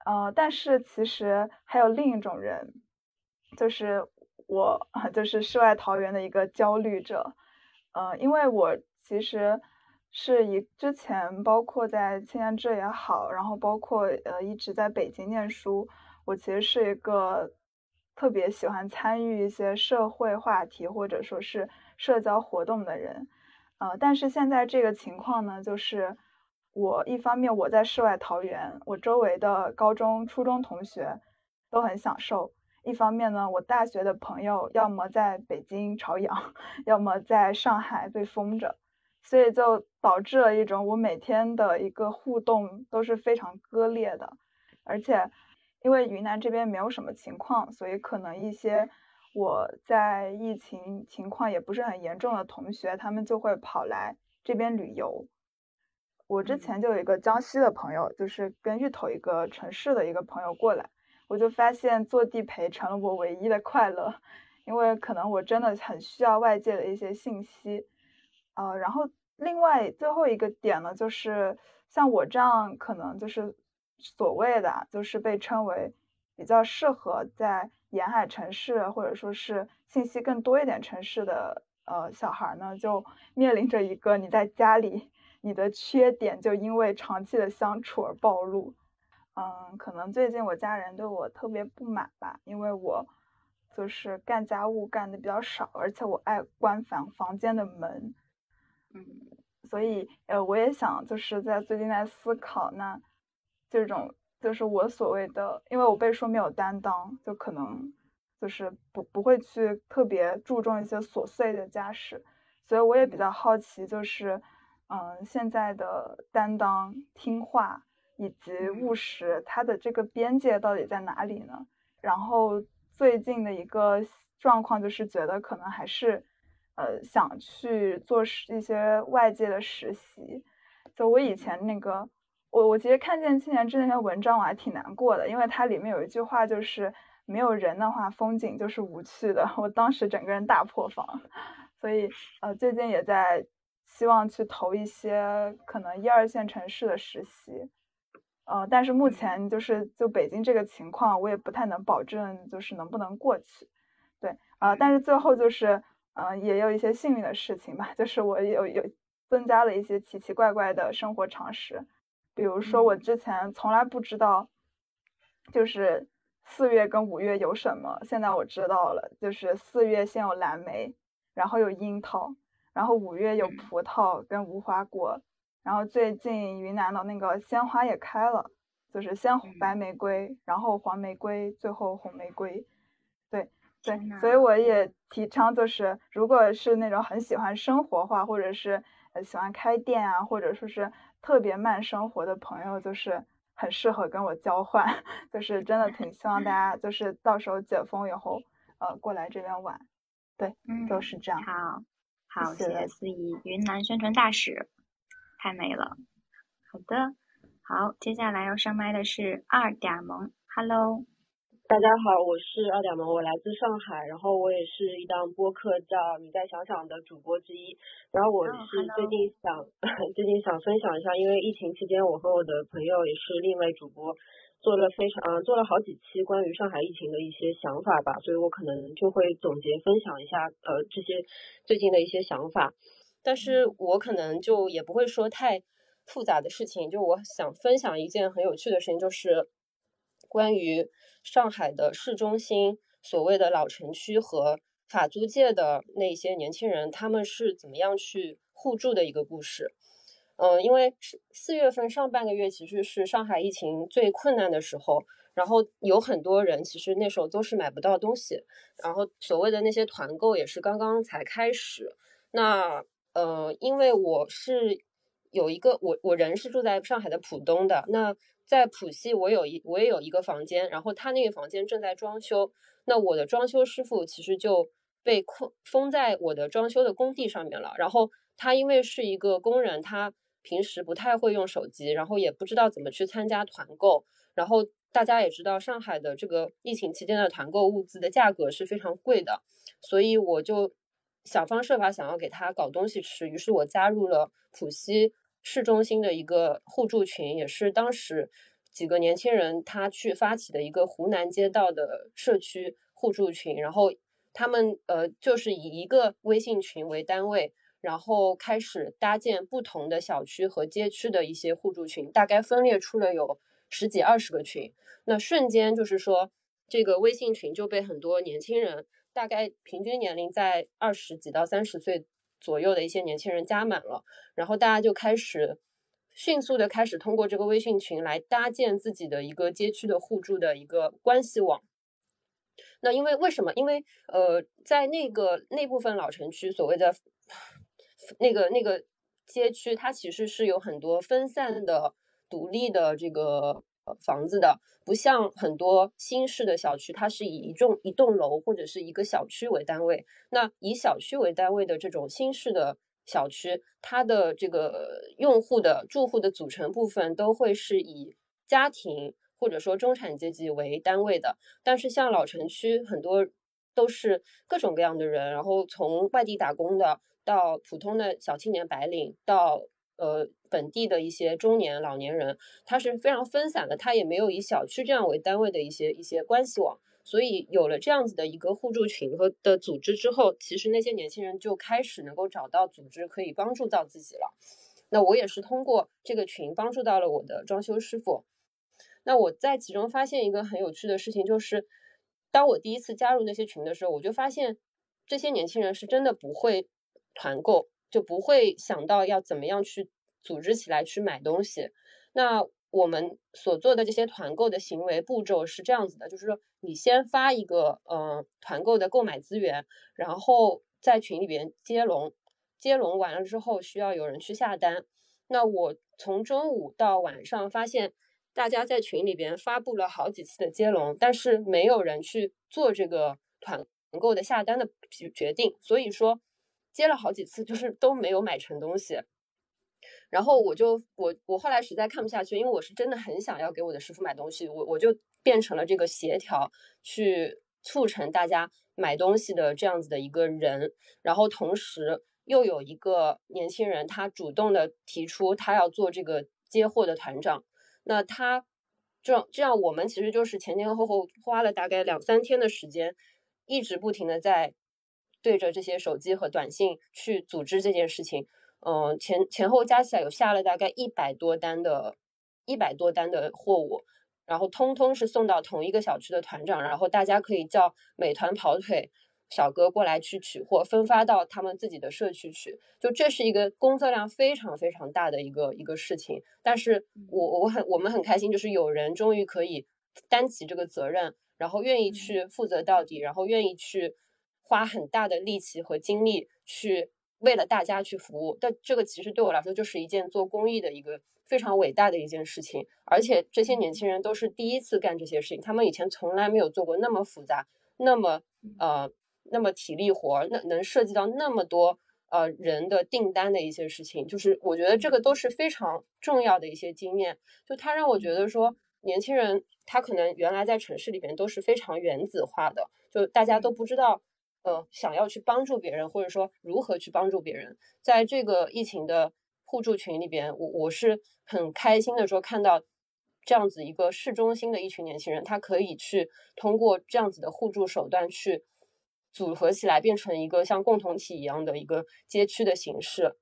呃，但是其实还有另一种人，就是我，就是世外桃源的一个焦虑者。呃，因为我其实是以之前包括在青年志也好，然后包括呃一直在北京念书，我其实是一个特别喜欢参与一些社会话题或者说是社交活动的人。呃，但是现在这个情况呢，就是。我一方面我在世外桃源，我周围的高中、初中同学都很享受；一方面呢，我大学的朋友要么在北京朝阳，要么在上海被封着，所以就导致了一种我每天的一个互动都是非常割裂的。而且，因为云南这边没有什么情况，所以可能一些我在疫情情况也不是很严重的同学，他们就会跑来这边旅游。我之前就有一个江西的朋友，就是跟芋头一个城市的一个朋友过来，我就发现做地陪成了我唯一的快乐，因为可能我真的很需要外界的一些信息，呃，然后另外最后一个点呢，就是像我这样可能就是所谓的就是被称为比较适合在沿海城市或者说是信息更多一点城市的呃小孩呢，就面临着一个你在家里。你的缺点就因为长期的相处而暴露，嗯，可能最近我家人对我特别不满吧，因为我就是干家务干的比较少，而且我爱关房房间的门，嗯，所以呃，我也想就是在最近在思考，那这种就是我所谓的，因为我被说没有担当，就可能就是不不会去特别注重一些琐碎的家事，所以我也比较好奇，就是。嗯，现在的担当、听话以及务实，它的这个边界到底在哪里呢？然后最近的一个状况就是觉得可能还是，呃，想去做一些外界的实习。就我以前那个，我我其实看见青年志那篇文章，我还挺难过的，因为它里面有一句话就是没有人的话，风景就是无趣的。我当时整个人大破防，所以呃，最近也在。希望去投一些可能一二线城市的实习，呃，但是目前就是就北京这个情况，我也不太能保证就是能不能过去。对，啊，但是最后就是，嗯，也有一些幸运的事情吧，就是我有有增加了一些奇奇怪怪的生活常识，比如说我之前从来不知道，就是四月跟五月有什么，现在我知道了，就是四月先有蓝莓，然后有樱桃。然后五月有葡萄跟无花果，然后最近云南的那个鲜花也开了，就是先白玫瑰，然后黄玫瑰，最后红玫瑰。对对，所以我也提倡，就是如果是那种很喜欢生活化，或者是喜欢开店啊，或者说是特别慢生活的朋友，就是很适合跟我交换，就是真的挺希望大家就是到时候解封以后，呃，过来这边玩。对，嗯就是这样。好。好，谢谢司仪，云南宣传大使，太美了。好的，好，接下来要上麦的是二点萌，Hello，大家好，我是二点萌，我来自上海，然后我也是一档播客叫《你在想想》的主播之一，然后我是最近想 最近想分享一下，因为疫情期间，我和我的朋友也是另一位主播。做了非常嗯，做了好几期关于上海疫情的一些想法吧，所以我可能就会总结分享一下呃这些最近的一些想法，但是我可能就也不会说太复杂的事情，就我想分享一件很有趣的事情，就是关于上海的市中心所谓的老城区和法租界的那些年轻人他们是怎么样去互助的一个故事。嗯，因为四月份上半个月其实是上海疫情最困难的时候，然后有很多人其实那时候都是买不到东西，然后所谓的那些团购也是刚刚才开始。那呃，因为我是有一个我我人是住在上海的浦东的，那在浦西我有一我也有一个房间，然后他那个房间正在装修，那我的装修师傅其实就被困封在我的装修的工地上面了，然后他因为是一个工人，他。平时不太会用手机，然后也不知道怎么去参加团购，然后大家也知道上海的这个疫情期间的团购物资的价格是非常贵的，所以我就想方设法想要给他搞东西吃，于是我加入了浦西市中心的一个互助群，也是当时几个年轻人他去发起的一个湖南街道的社区互助群，然后他们呃就是以一个微信群为单位。然后开始搭建不同的小区和街区的一些互助群，大概分裂出了有十几二十个群。那瞬间就是说，这个微信群就被很多年轻人，大概平均年龄在二十几到三十岁左右的一些年轻人加满了。然后大家就开始迅速的开始通过这个微信群来搭建自己的一个街区的互助的一个关系网。那因为为什么？因为呃，在那个那部分老城区，所谓的。那个那个街区，它其实是有很多分散的、独立的这个房子的，不像很多新式的小区，它是以一栋一栋楼或者是一个小区为单位。那以小区为单位的这种新式的小区，它的这个用户的住户的组成部分都会是以家庭或者说中产阶级为单位的。但是像老城区，很多都是各种各样的人，然后从外地打工的。到普通的小青年白领，到呃本地的一些中年老年人，他是非常分散的，他也没有以小区这样为单位的一些一些关系网，所以有了这样子的一个互助群和的组织之后，其实那些年轻人就开始能够找到组织可以帮助到自己了。那我也是通过这个群帮助到了我的装修师傅。那我在其中发现一个很有趣的事情，就是当我第一次加入那些群的时候，我就发现这些年轻人是真的不会。团购就不会想到要怎么样去组织起来去买东西。那我们所做的这些团购的行为步骤是这样子的，就是说你先发一个嗯团购的购买资源，然后在群里边接龙，接龙完了之后需要有人去下单。那我从中午到晚上发现大家在群里边发布了好几次的接龙，但是没有人去做这个团购的下单的决定，所以说。接了好几次，就是都没有买成东西，然后我就我我后来实在看不下去，因为我是真的很想要给我的师傅买东西，我我就变成了这个协调去促成大家买东西的这样子的一个人，然后同时又有一个年轻人，他主动的提出他要做这个接货的团长，那他这样这样我们其实就是前前后后花了大概两三天的时间，一直不停的在。对着这些手机和短信去组织这件事情，嗯，前前后加起来有下了大概一百多单的，一百多单的货物，然后通通是送到同一个小区的团长，然后大家可以叫美团跑腿小哥过来去取货，分发到他们自己的社区去。就这是一个工作量非常非常大的一个一个事情，但是我我很我们很开心，就是有人终于可以担起这个责任，然后愿意去负责到底，然后愿意去。花很大的力气和精力去为了大家去服务，但这个其实对我来说就是一件做公益的一个非常伟大的一件事情。而且这些年轻人都是第一次干这些事情，他们以前从来没有做过那么复杂、那么呃、那么体力活，那能涉及到那么多呃人的订单的一些事情。就是我觉得这个都是非常重要的一些经验。就他让我觉得说，年轻人他可能原来在城市里边都是非常原子化的，就大家都不知道。呃，想要去帮助别人，或者说如何去帮助别人，在这个疫情的互助群里边，我我是很开心的说，看到这样子一个市中心的一群年轻人，他可以去通过这样子的互助手段去组合起来，变成一个像共同体一样的一个街区的形式，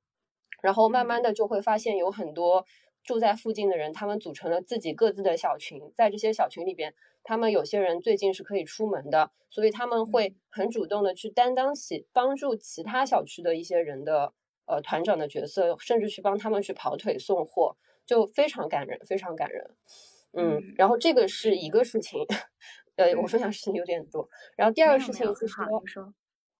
然后慢慢的就会发现有很多住在附近的人，他们组成了自己各自的小群，在这些小群里边。他们有些人最近是可以出门的，所以他们会很主动的去担当起帮助其他小区的一些人的呃团长的角色，甚至去帮他们去跑腿送货，就非常感人，非常感人。嗯，然后这个是一个事情，呃，我分享事情有点多。然后第二个事情是说，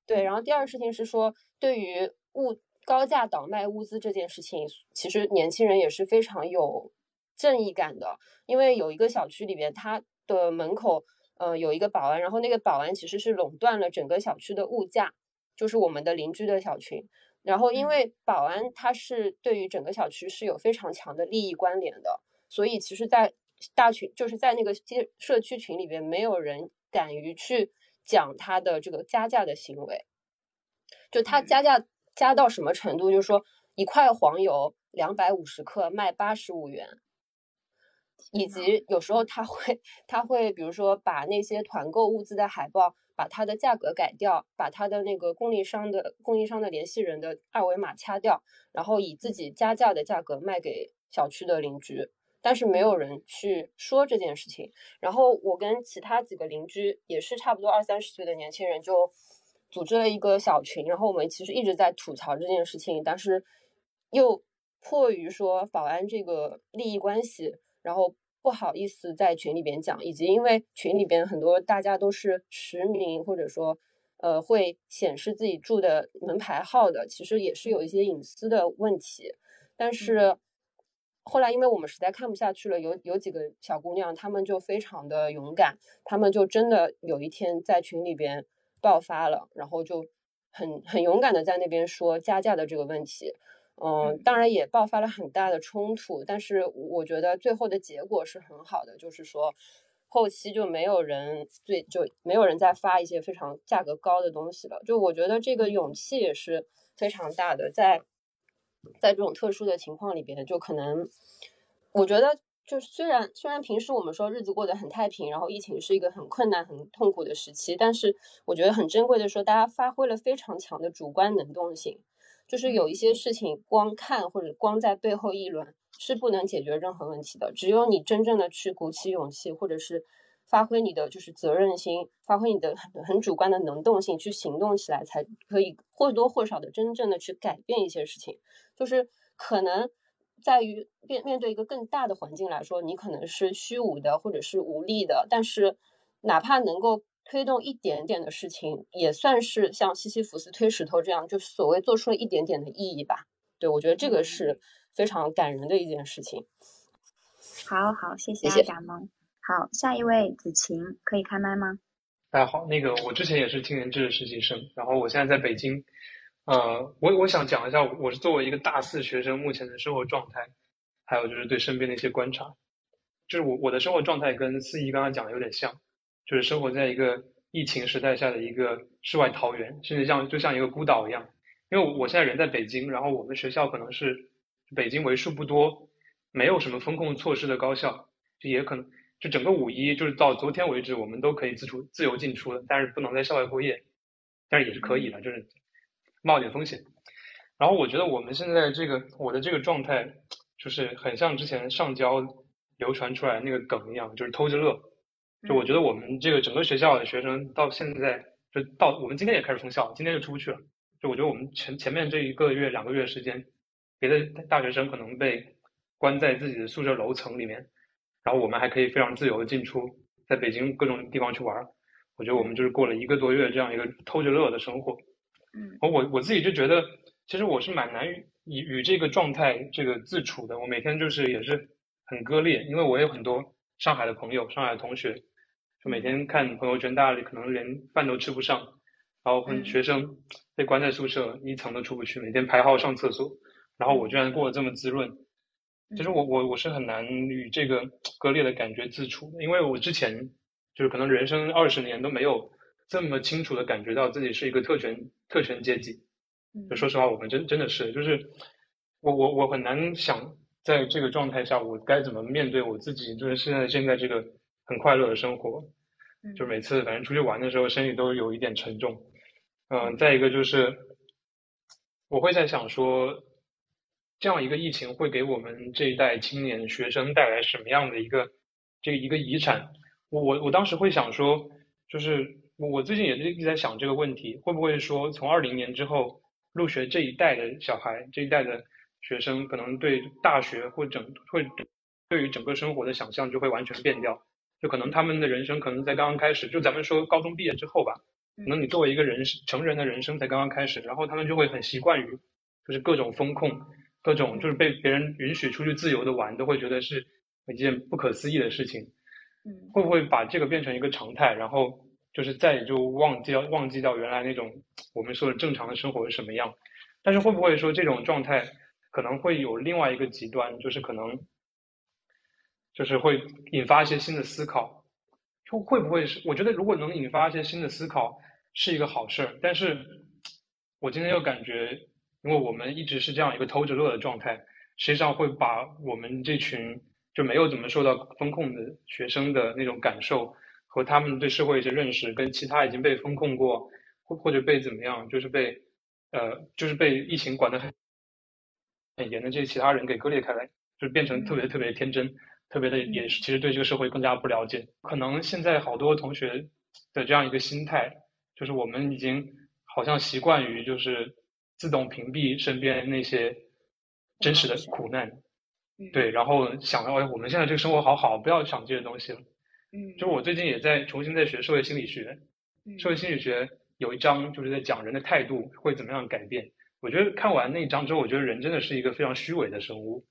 对，然后第二个事情是说，对于物高价倒卖物资这件事情，其实年轻人也是非常有正义感的，因为有一个小区里边，他。的门口，呃，有一个保安，然后那个保安其实是垄断了整个小区的物价，就是我们的邻居的小群。然后因为保安他是对于整个小区是有非常强的利益关联的，所以其实，在大群就是在那个街社区群里边，没有人敢于去讲他的这个加价的行为。就他加价加到什么程度？就是说一块黄油两百五十克卖八十五元，以及有时候他会他会比如说把那些团购物资的海报，把它的价格改掉，把他的那个供应商的供应商的联系人的二维码掐掉，然后以自己加价的价格卖给小区的邻居。但是没有人去说这件事情。然后我跟其他几个邻居也是差不多二三十岁的年轻人就。组织了一个小群，然后我们其实一直在吐槽这件事情，但是又迫于说保安这个利益关系，然后不好意思在群里边讲，以及因为群里边很多大家都是实名或者说呃会显示自己住的门牌号的，其实也是有一些隐私的问题。但是后来因为我们实在看不下去了，有有几个小姑娘，她们就非常的勇敢，她们就真的有一天在群里边。爆发了，然后就很很勇敢的在那边说加价的这个问题，嗯，当然也爆发了很大的冲突，但是我觉得最后的结果是很好的，就是说后期就没有人最就没有人再发一些非常价格高的东西了，就我觉得这个勇气也是非常大的，在在这种特殊的情况里边，就可能我觉得。就是虽然虽然平时我们说日子过得很太平，然后疫情是一个很困难、很痛苦的时期，但是我觉得很珍贵的说，大家发挥了非常强的主观能动性。就是有一些事情光看或者光在背后议论是不能解决任何问题的，只有你真正的去鼓起勇气，或者是发挥你的就是责任心，发挥你的很很主观的能动性去行动起来，才可以或多或少的真正的去改变一些事情。就是可能。在于面面对一个更大的环境来说，你可能是虚无的或者是无力的，但是哪怕能够推动一点点的事情，也算是像西西弗斯推石头这样，就所谓做出了一点点的意义吧。对我觉得这个是非常感人的一件事情。好好，谢谢阿达蒙。好，下一位子晴可以开麦吗？大家好，那个我之前也是青年志的实习生，然后我现在在北京。呃，我我想讲一下，我是作为一个大四学生目前的生活状态，还有就是对身边的一些观察。就是我我的生活状态跟思怡刚刚讲的有点像，就是生活在一个疫情时代下的一个世外桃源，甚至像就像一个孤岛一样。因为我现在人在北京，然后我们学校可能是北京为数不多没有什么风控措施的高校，就也可能就整个五一就是到昨天为止，我们都可以自出自由进出的，但是不能在校外过夜，但是也是可以的，就是。冒点风险，然后我觉得我们现在这个我的这个状态，就是很像之前上交流传出来那个梗一样，就是偷着乐。就我觉得我们这个整个学校的学生到现在，就到我们今天也开始封校，今天就出不去了。就我觉得我们前前面这一个月两个月时间，别的大学生可能被关在自己的宿舍楼层里面，然后我们还可以非常自由的进出，在北京各种地方去玩。我觉得我们就是过了一个多月这样一个偷着乐的生活。嗯，我我自己就觉得，其实我是蛮难与与这个状态这个自处的。我每天就是也是很割裂，因为我有很多上海的朋友、上海的同学，就每天看朋友圈，大家可能连饭都吃不上，然后学生被关在宿舍，一层都出不去，每天排号上厕所，然后我居然过得这么滋润。其实我我我是很难与这个割裂的感觉自处的，因为我之前就是可能人生二十年都没有。这么清楚的感觉到自己是一个特权特权阶级，就说实话，我们真真的是，就是我我我很难想在这个状态下，我该怎么面对我自己，就是现在现在这个很快乐的生活，就每次反正出去玩的时候，身体都有一点沉重。嗯，再一个就是我会在想说，这样一个疫情会给我们这一代青年学生带来什么样的一个这个一个遗产？我我我当时会想说，就是。我最近也是一直在想这个问题，会不会说从二零年之后入学这一代的小孩，这一代的学生，可能对大学或整会对于整个生活的想象就会完全变掉，就可能他们的人生可能在刚刚开始，就咱们说高中毕业之后吧，可能你作为一个人成人的人生才刚刚开始，然后他们就会很习惯于就是各种风控，各种就是被别人允许出去自由的玩，都会觉得是一件不可思议的事情，嗯，会不会把这个变成一个常态，然后？就是再也就忘记忘记掉原来那种我们说的正常的生活是什么样，但是会不会说这种状态可能会有另外一个极端，就是可能就是会引发一些新的思考，就会不会是？我觉得如果能引发一些新的思考是一个好事儿，但是我今天又感觉，因为我们一直是这样一个偷着乐的状态，实际上会把我们这群就没有怎么受到风控的学生的那种感受和他们对社会一些认识，跟其他已经被风控过或或者被怎么样，就是被。呃，就是被疫情管得很很严的这些其他人给割裂开来，就变成特别特别天真，特别的也是其实对这个社会更加不了解。可能现在好多同学的这样一个心态，就是我们已经好像习惯于就是自动屏蔽身边那些真实的苦难，对，然后想到哎，我们现在这个生活好好，不要想这些东西了。嗯，就我最近也在重新在学社会心理学，社会心理学。有一章就是在讲人的态度会怎么样改变。我觉得看完那一章之后，我觉得人真的是一个非常虚伪的生物。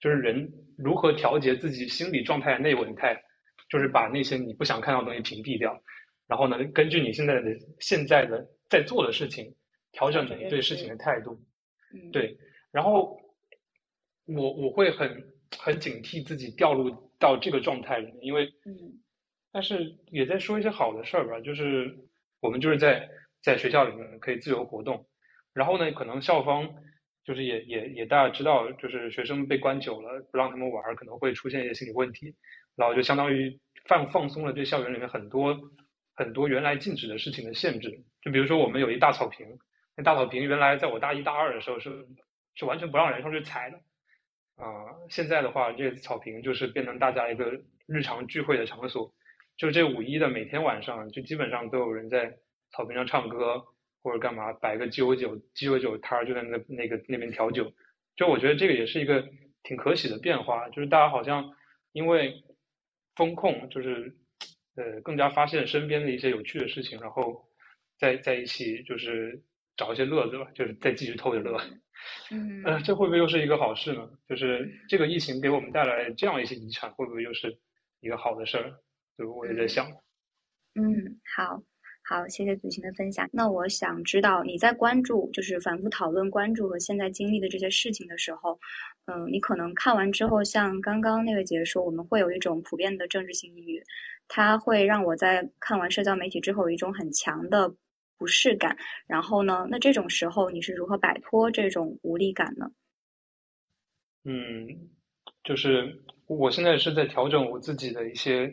就是人如何调节自己心理状态的内稳态，就是把那些你不想看到的东西屏蔽掉，然后呢，根据你现在的现在的在做的事情，调整你对事情的态度。对，然后我我会很很警惕自己掉入到这个状态里面，因为，但是也在说一些好的事儿吧，就是。我们就是在在学校里面可以自由活动，然后呢，可能校方就是也也也大家知道，就是学生被关久了，不让他们玩，可能会出现一些心理问题，然后就相当于放放松了对校园里面很多很多原来禁止的事情的限制。就比如说我们有一大草坪，那大草坪原来在我大一大二的时候是是完全不让人上去踩的，啊，现在的话，这草坪就是变成大家一个日常聚会的场所。就这五一的每天晚上，就基本上都有人在草坪上唱歌或者干嘛，摆个鸡尾酒鸡尾酒摊儿，就在那那个那边调酒。就我觉得这个也是一个挺可喜的变化，就是大家好像因为风控，就是呃更加发现身边的一些有趣的事情，然后在在一起就是找一些乐子吧，就是再继续偷着乐。嗯，呃，这会不会又是一个好事呢？就是这个疫情给我们带来这样一些遗产，会不会又是一个好的事儿？就我也在想，嗯，好，好，谢谢祖晴的分享。那我想知道你在关注，就是反复讨论关注和现在经历的这些事情的时候，嗯，你可能看完之后，像刚刚那位姐姐说，我们会有一种普遍的政治性抑郁，它会让我在看完社交媒体之后有一种很强的不适感。然后呢，那这种时候你是如何摆脱这种无力感呢？嗯，就是我现在是在调整我自己的一些。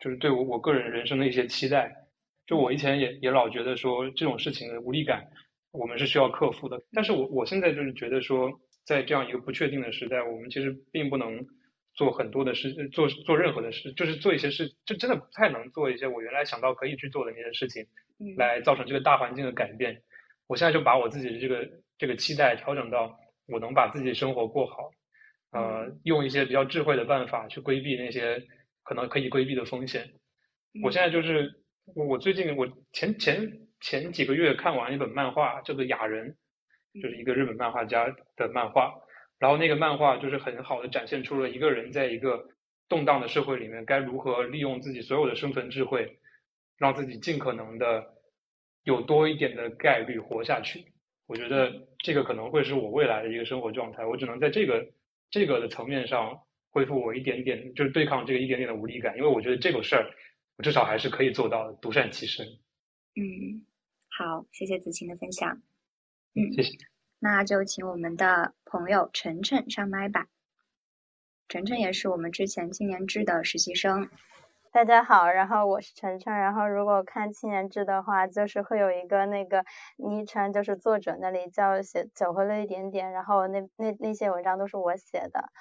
就是对我我个人人生的一些期待，就我以前也也老觉得说这种事情的无力感，我们是需要克服的。但是我我现在就是觉得说，在这样一个不确定的时代，我们其实并不能做很多的事，做做任何的事，就是做一些事，就真的不太能做一些我原来想到可以去做的那些事情，来造成这个大环境的改变。我现在就把我自己的这个这个期待调整到，我能把自己的生活过好，呃，用一些比较智慧的办法去规避那些。可能可以规避的风险。我现在就是，我最近我前前前几个月看完一本漫画，叫做《雅人》，就是一个日本漫画家的漫画。然后那个漫画就是很好的展现出了一个人在一个动荡的社会里面，该如何利用自己所有的生存智慧，让自己尽可能的有多一点的概率活下去。我觉得这个可能会是我未来的一个生活状态。我只能在这个这个的层面上。恢复我一点点，就是对抗这个一点点的无力感，因为我觉得这个事儿，我至少还是可以做到，独善其身。嗯，好，谢谢子晴的分享。嗯，谢谢。那就请我们的朋友晨晨上麦吧。晨晨也是我们之前青年志的实习生。大家好，然后我是晨晨，然后如果看青年志的话，就是会有一个那个昵称，就是作者那里叫写走回了一点点，然后那那那些文章都是我写的。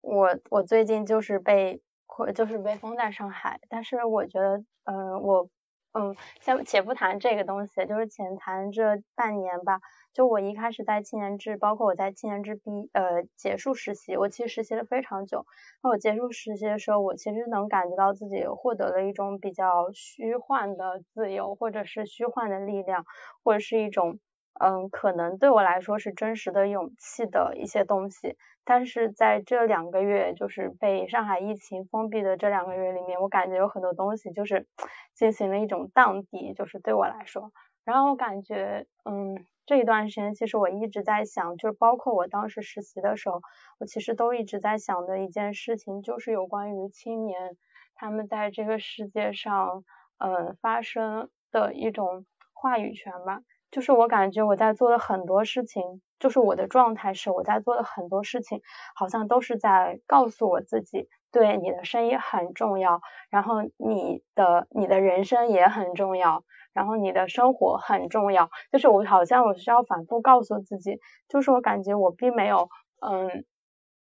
我我最近就是被，或就是被封在上海，但是我觉得，嗯，我，嗯，先且不谈这个东西，就是浅谈这半年吧。就我一开始在青年志，包括我在青年志毕，呃，结束实习，我其实实习了非常久。那我结束实习的时候，我其实能感觉到自己获得了一种比较虚幻的自由，或者是虚幻的力量，或者是一种。嗯，可能对我来说是真实的勇气的一些东西，但是在这两个月，就是被上海疫情封闭的这两个月里面，我感觉有很多东西就是进行了一种荡涤，就是对我来说，然后我感觉，嗯，这一段时间，其实我一直在想，就是包括我当时实习的时候，我其实都一直在想的一件事情，就是有关于青年他们在这个世界上，呃，发生的一种话语权吧。就是我感觉我在做的很多事情，就是我的状态是我在做的很多事情，好像都是在告诉我自己，对你的声音很重要，然后你的你的人生也很重要，然后你的生活很重要。就是我好像我需要反复告诉自己，就是我感觉我并没有，嗯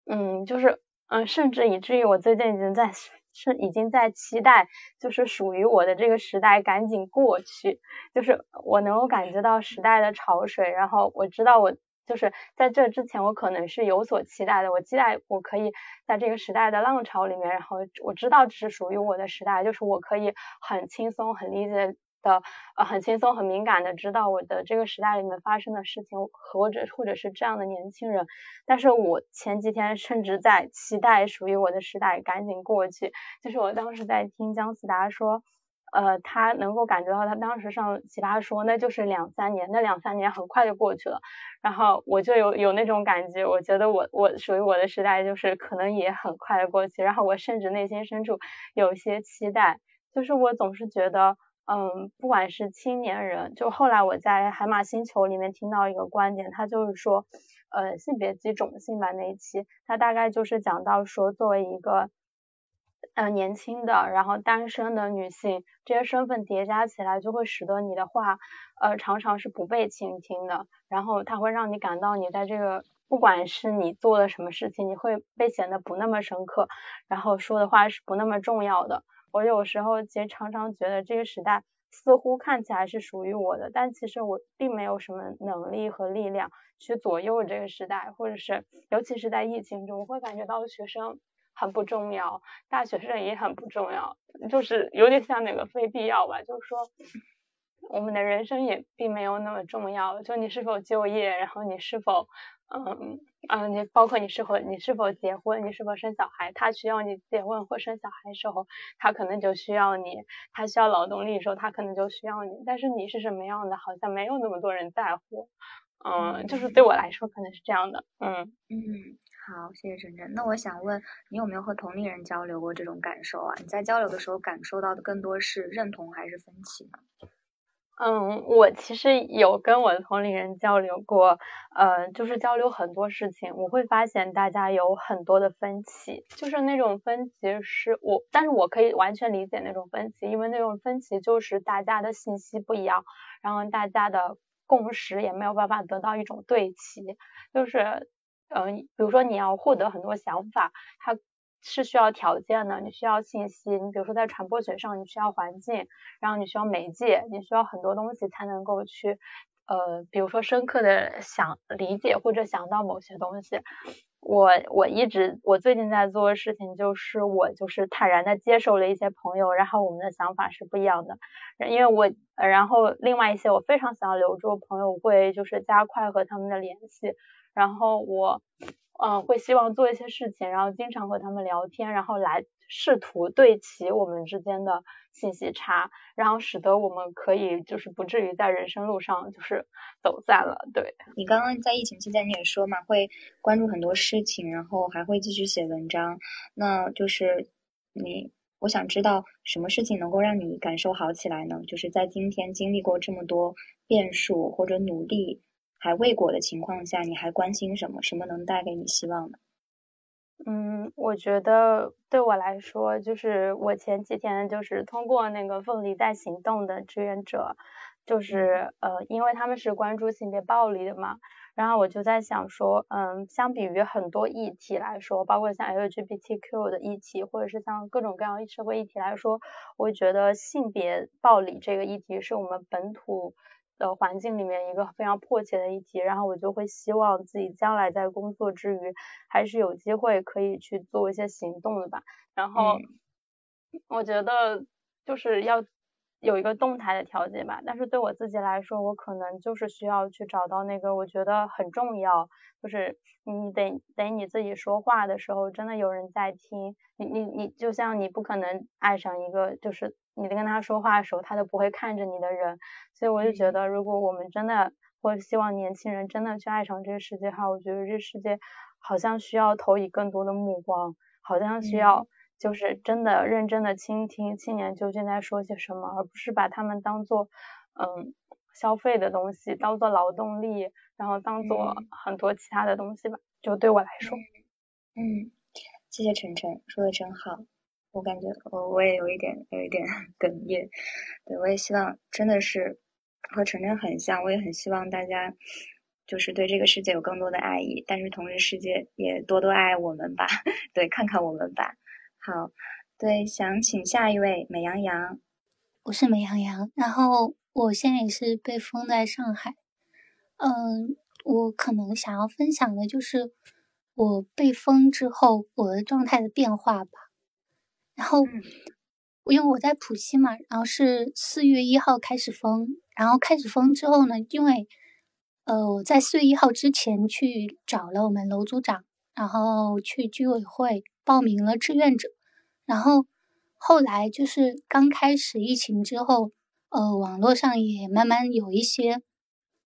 嗯，就是嗯，甚至以至于我最近已经在。是已经在期待，就是属于我的这个时代赶紧过去，就是我能够感觉到时代的潮水，然后我知道我就是在这之前我可能是有所期待的，我期待我可以在这个时代的浪潮里面，然后我知道这是属于我的时代，就是我可以很轻松很理解。的呃很轻松很敏感的知道我的这个时代里面发生的事情，或者或者是这样的年轻人，但是我前几天甚至在期待属于我的时代赶紧过去，就是我当时在听姜思达说，呃他能够感觉到他当时上奇葩说那就是两三年，那两三年很快就过去了，然后我就有有那种感觉，我觉得我我属于我的时代就是可能也很快的过去，然后我甚至内心深处有些期待，就是我总是觉得。嗯，不管是青年人，就后来我在海马星球里面听到一个观点，他就是说，呃，性别及种姓吧那一期，他大概就是讲到说，作为一个呃年轻的，然后单身的女性，这些身份叠加起来，就会使得你的话，呃，常常是不被倾听的，然后它会让你感到你在这个，不管是你做了什么事情，你会被显得不那么深刻，然后说的话是不那么重要的。我有时候其实常常觉得这个时代似乎看起来是属于我的，但其实我并没有什么能力和力量去左右这个时代，或者是尤其是在疫情中，我会感觉到学生很不重要，大学生也很不重要，就是有点像那个非必要吧，就是说我们的人生也并没有那么重要，就你是否就业，然后你是否。嗯嗯，你包括你是否你是否结婚，你是否生小孩，他需要你结婚或生小孩时候，他可能就需要你；他需要劳动力的时候，他可能就需要你。但是你是什么样的，好像没有那么多人在乎。嗯，就是对我来说可能是这样的。嗯嗯，好，谢谢晨晨。那我想问你有没有和同龄人交流过这种感受啊？你在交流的时候感受到的更多是认同还是分歧呢？嗯，我其实有跟我的同龄人交流过，呃，就是交流很多事情，我会发现大家有很多的分歧，就是那种分歧是我，但是我可以完全理解那种分歧，因为那种分歧就是大家的信息不一样，然后大家的共识也没有办法得到一种对齐，就是，嗯，比如说你要获得很多想法，它。是需要条件的，你需要信息，你比如说在传播学上，你需要环境，然后你需要媒介，你需要很多东西才能够去，呃，比如说深刻的想理解或者想到某些东西。我我一直我最近在做的事情就是，我就是坦然的接受了一些朋友，然后我们的想法是不一样的，因为我然后另外一些我非常想要留住朋友，会就是加快和他们的联系，然后我。嗯，会希望做一些事情，然后经常和他们聊天，然后来试图对齐我们之间的信息差，然后使得我们可以就是不至于在人生路上就是走散了。对你刚刚在疫情期间你也说嘛，会关注很多事情，然后还会继续写文章，那就是你，我想知道什么事情能够让你感受好起来呢？就是在今天经历过这么多变数或者努力。还未果的情况下，你还关心什么？什么能带给你希望呢？嗯，我觉得对我来说，就是我前几天就是通过那个凤梨在行动的志愿者，就是呃，因为他们是关注性别暴力的嘛，然后我就在想说，嗯，相比于很多议题来说，包括像 LGBTQ 的议题，或者是像各种各样社会议题来说，我觉得性别暴力这个议题是我们本土。的环境里面一个非常迫切的议题，然后我就会希望自己将来在工作之余，还是有机会可以去做一些行动的吧。然后我觉得就是要有一个动态的调节吧。但是对我自己来说，我可能就是需要去找到那个我觉得很重要，就是你得得你自己说话的时候，真的有人在听。你你你就像你不可能爱上一个就是你在跟他说话的时候他都不会看着你的人，所以我就觉得如果我们真的或者希望年轻人真的去爱上这个世界的话，我觉得这世界好像需要投以更多的目光，好像需要就是真的认真的倾听青年究竟在说些什么，而不是把他们当做嗯消费的东西，当做劳动力，然后当做很多其他的东西吧。就对我来说，嗯，谢谢晨晨说的真好，我感觉我我也有一点有一点 哽咽，对我也希望真的是。和晨晨很像，我也很希望大家就是对这个世界有更多的爱意，但是同时世界也多多爱我们吧，对，看看我们吧。好，对，想请下一位美羊羊，我是美羊羊，然后我现在也是被封在上海。嗯，我可能想要分享的就是我被封之后我的状态的变化吧。然后，因为我在浦西嘛，然后是四月一号开始封。然后开始封之后呢，因为，呃，我在四月一号之前去找了我们楼组长，然后去居委会报名了志愿者，然后后来就是刚开始疫情之后，呃，网络上也慢慢有一些，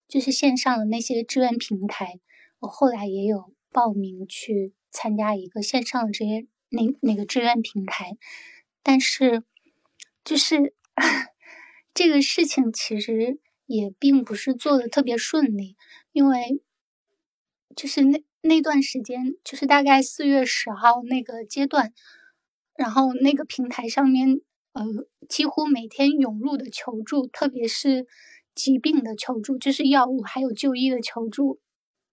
就是线上的那些志愿平台，我后来也有报名去参加一个线上的这些那那个志愿平台，但是就是。这个事情其实也并不是做的特别顺利，因为就是那那段时间，就是大概四月十号那个阶段，然后那个平台上面，呃，几乎每天涌入的求助，特别是疾病的求助，就是药物还有就医的求助，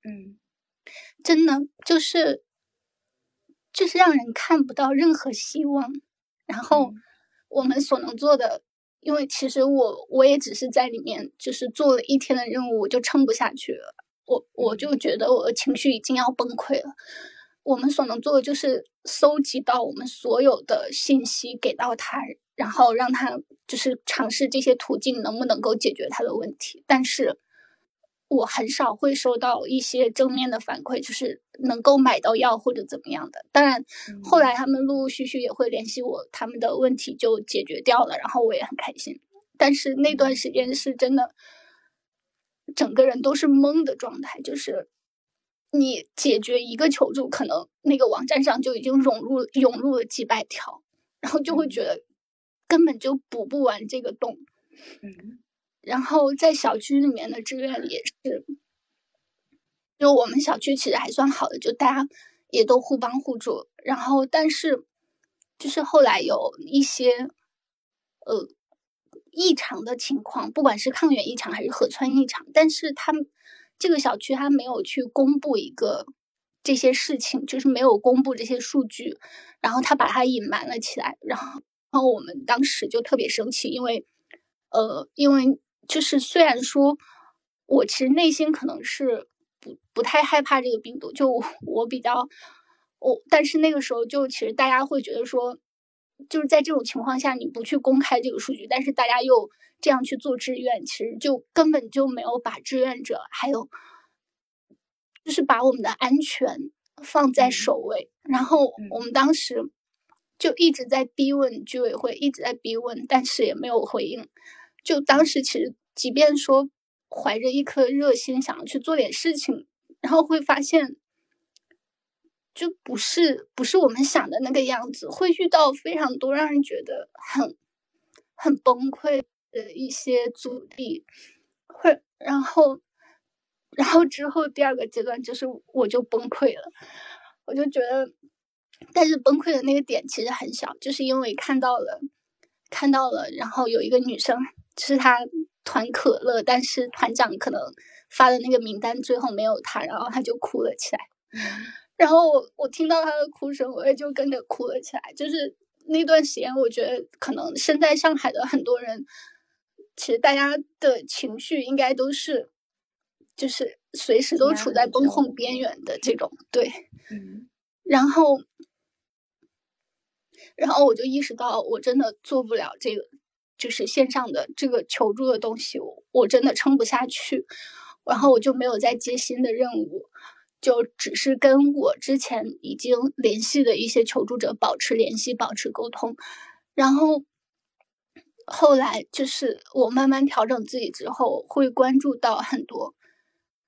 嗯，真的就是就是让人看不到任何希望，然后我们所能做的。因为其实我我也只是在里面，就是做了一天的任务，我就撑不下去了。我我就觉得我的情绪已经要崩溃了。我们所能做的就是搜集到我们所有的信息给到他，然后让他就是尝试这些途径能不能够解决他的问题。但是。我很少会收到一些正面的反馈，就是能够买到药或者怎么样的。当然，后来他们陆陆续续也会联系我，他们的问题就解决掉了，然后我也很开心。但是那段时间是真的，整个人都是懵的状态，就是你解决一个求助，可能那个网站上就已经涌入涌入了几百条，然后就会觉得根本就补不完这个洞。嗯。然后在小区里面的志愿也是，就我们小区其实还算好的，就大家也都互帮互助。然后，但是就是后来有一些呃异常的情况，不管是抗原异常还是核酸异常，但是他们这个小区他没有去公布一个这些事情，就是没有公布这些数据，然后他把它隐瞒了起来。然后，然后我们当时就特别生气，因为呃，因为。就是虽然说，我其实内心可能是不不太害怕这个病毒，就我比较我，但是那个时候就其实大家会觉得说，就是在这种情况下你不去公开这个数据，但是大家又这样去做志愿，其实就根本就没有把志愿者还有就是把我们的安全放在首位。然后我们当时就一直在逼问居委会，一直在逼问，但是也没有回应。就当时其实，即便说怀着一颗热心想要去做点事情，然后会发现，就不是不是我们想的那个样子，会遇到非常多让人觉得很很崩溃的一些阻力，会然后然后之后第二个阶段就是我就崩溃了，我就觉得，但是崩溃的那个点其实很小，就是因为看到了看到了，然后有一个女生就。是她团可乐，但是团长可能发的那个名单最后没有她，然后她就哭了起来。然后我我听到他的哭声，我也就跟着哭了起来。就是那段时间，我觉得可能身在上海的很多人，其实大家的情绪应该都是，就是随时都处在崩溃边缘的这种。对，嗯。然后，然后我就意识到，我真的做不了这个。就是线上的这个求助的东西，我我真的撑不下去，然后我就没有再接新的任务，就只是跟我之前已经联系的一些求助者保持联系，保持沟通。然后后来就是我慢慢调整自己之后，会关注到很多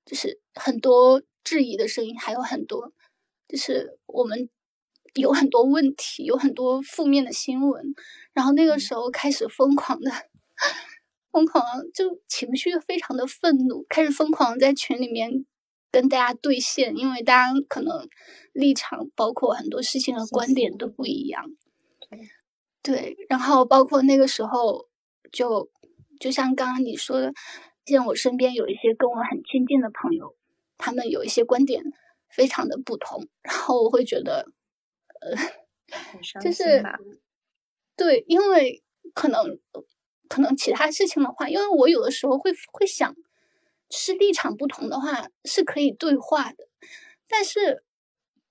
就是很多质疑的声音，还有很多，就是我们有很多问题，有很多负面的新闻，然后那个时候开始疯狂的，疯狂就情绪非常的愤怒，开始疯狂在群里面跟大家对线，因为大家可能立场包括很多事情的观点都不一样，对，然后包括那个时候就就像刚刚你说的。像我身边有一些跟我很亲近的朋友，他们有一些观点非常的不同，然后我会觉得，呃，就是对，因为可能可能其他事情的话，因为我有的时候会会想，是立场不同的话是可以对话的，但是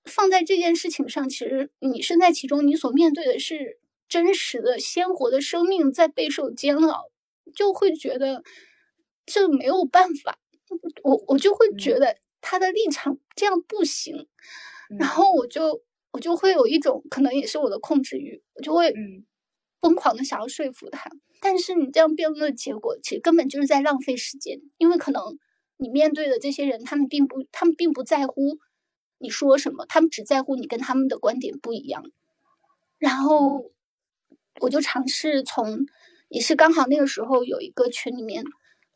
放在这件事情上，其实你身在其中，你所面对的是真实的鲜活的生命在备受煎熬，就会觉得。这没有办法，我我就会觉得他的立场这样不行，然后我就我就会有一种可能也是我的控制欲，我就会疯狂的想要说服他。但是你这样辩论的结果，其实根本就是在浪费时间，因为可能你面对的这些人，他们并不他们并不在乎你说什么，他们只在乎你跟他们的观点不一样。然后我就尝试从，也是刚好那个时候有一个群里面。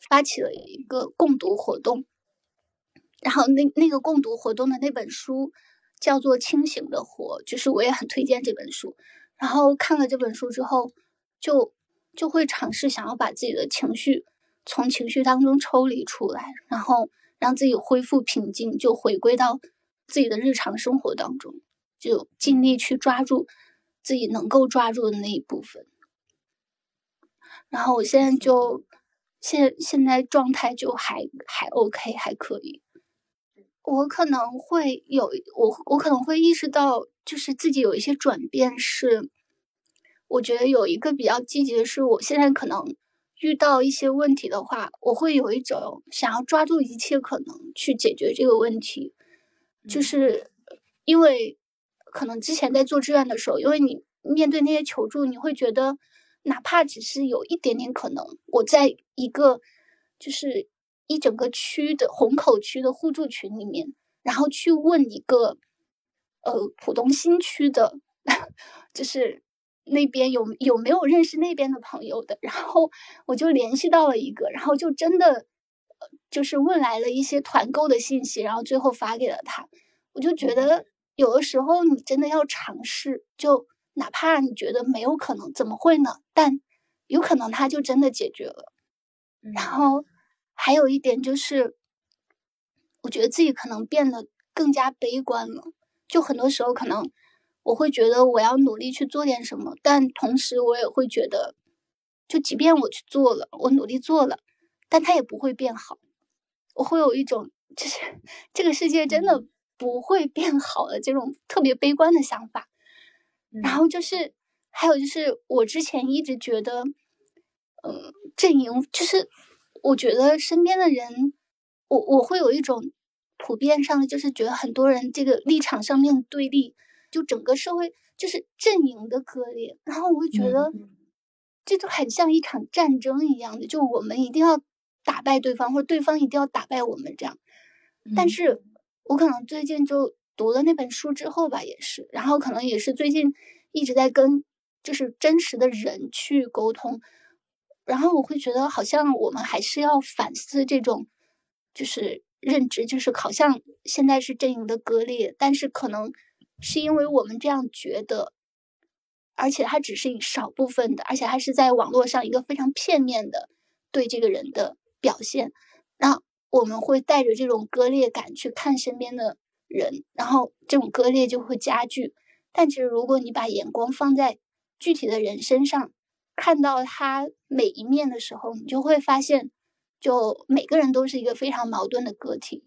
发起了一个共读活动，然后那那个共读活动的那本书叫做《清醒的活》，就是我也很推荐这本书。然后看了这本书之后，就就会尝试想要把自己的情绪从情绪当中抽离出来，然后让自己恢复平静，就回归到自己的日常生活当中，就尽力去抓住自己能够抓住的那一部分。然后我现在就。现现在状态就还还 OK，还可以。我可能会有我我可能会意识到，就是自己有一些转变。是我觉得有一个比较积极的是，我现在可能遇到一些问题的话，我会有一种想要抓住一切可能去解决这个问题。就是因为可能之前在做志愿的时候，因为你面对那些求助，你会觉得。哪怕只是有一点点可能，我在一个就是一整个区的虹口区的互助群里面，然后去问一个呃浦东新区的，就是那边有有没有认识那边的朋友的，然后我就联系到了一个，然后就真的就是问来了一些团购的信息，然后最后发给了他。我就觉得有的时候你真的要尝试就。哪怕你觉得没有可能，怎么会呢？但有可能他就真的解决了。然后还有一点就是，我觉得自己可能变得更加悲观了。就很多时候，可能我会觉得我要努力去做点什么，但同时我也会觉得，就即便我去做了，我努力做了，但它也不会变好。我会有一种就是 这个世界真的不会变好的这种特别悲观的想法。然后就是，还有就是，我之前一直觉得，嗯，阵营就是，我觉得身边的人，我我会有一种普遍上的，就是觉得很多人这个立场上面的对立，就整个社会就是阵营的割裂。然后我会觉得，这就很像一场战争一样的，就我们一定要打败对方，或者对方一定要打败我们这样。但是我可能最近就。读了那本书之后吧，也是，然后可能也是最近一直在跟就是真实的人去沟通，然后我会觉得好像我们还是要反思这种就是认知，就是好像现在是阵营的割裂，但是可能是因为我们这样觉得，而且它只是少部分的，而且还是在网络上一个非常片面的对这个人的表现，那我们会带着这种割裂感去看身边的。人，然后这种割裂就会加剧。但其实，如果你把眼光放在具体的人身上，看到他每一面的时候，你就会发现，就每个人都是一个非常矛盾的个体。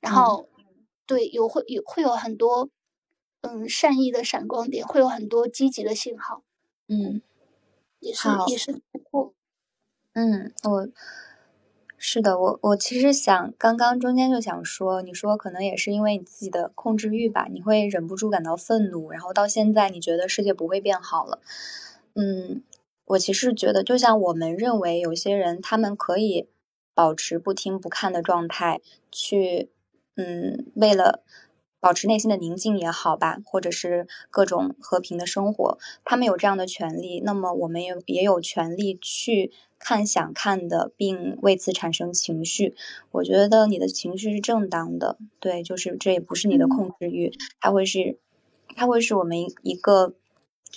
然后，对，有会有会有很多，嗯，善意的闪光点，会有很多积极的信号。嗯，也是也是突破。嗯，我。是的，我我其实想刚刚中间就想说，你说可能也是因为你自己的控制欲吧，你会忍不住感到愤怒，然后到现在你觉得世界不会变好了。嗯，我其实觉得，就像我们认为有些人他们可以保持不听不看的状态，去嗯，为了。保持内心的宁静也好吧，或者是各种和平的生活，他们有这样的权利，那么我们也也有权利去看想看的，并为此产生情绪。我觉得你的情绪是正当的，对，就是这也不是你的控制欲，它会是，它会是我们一个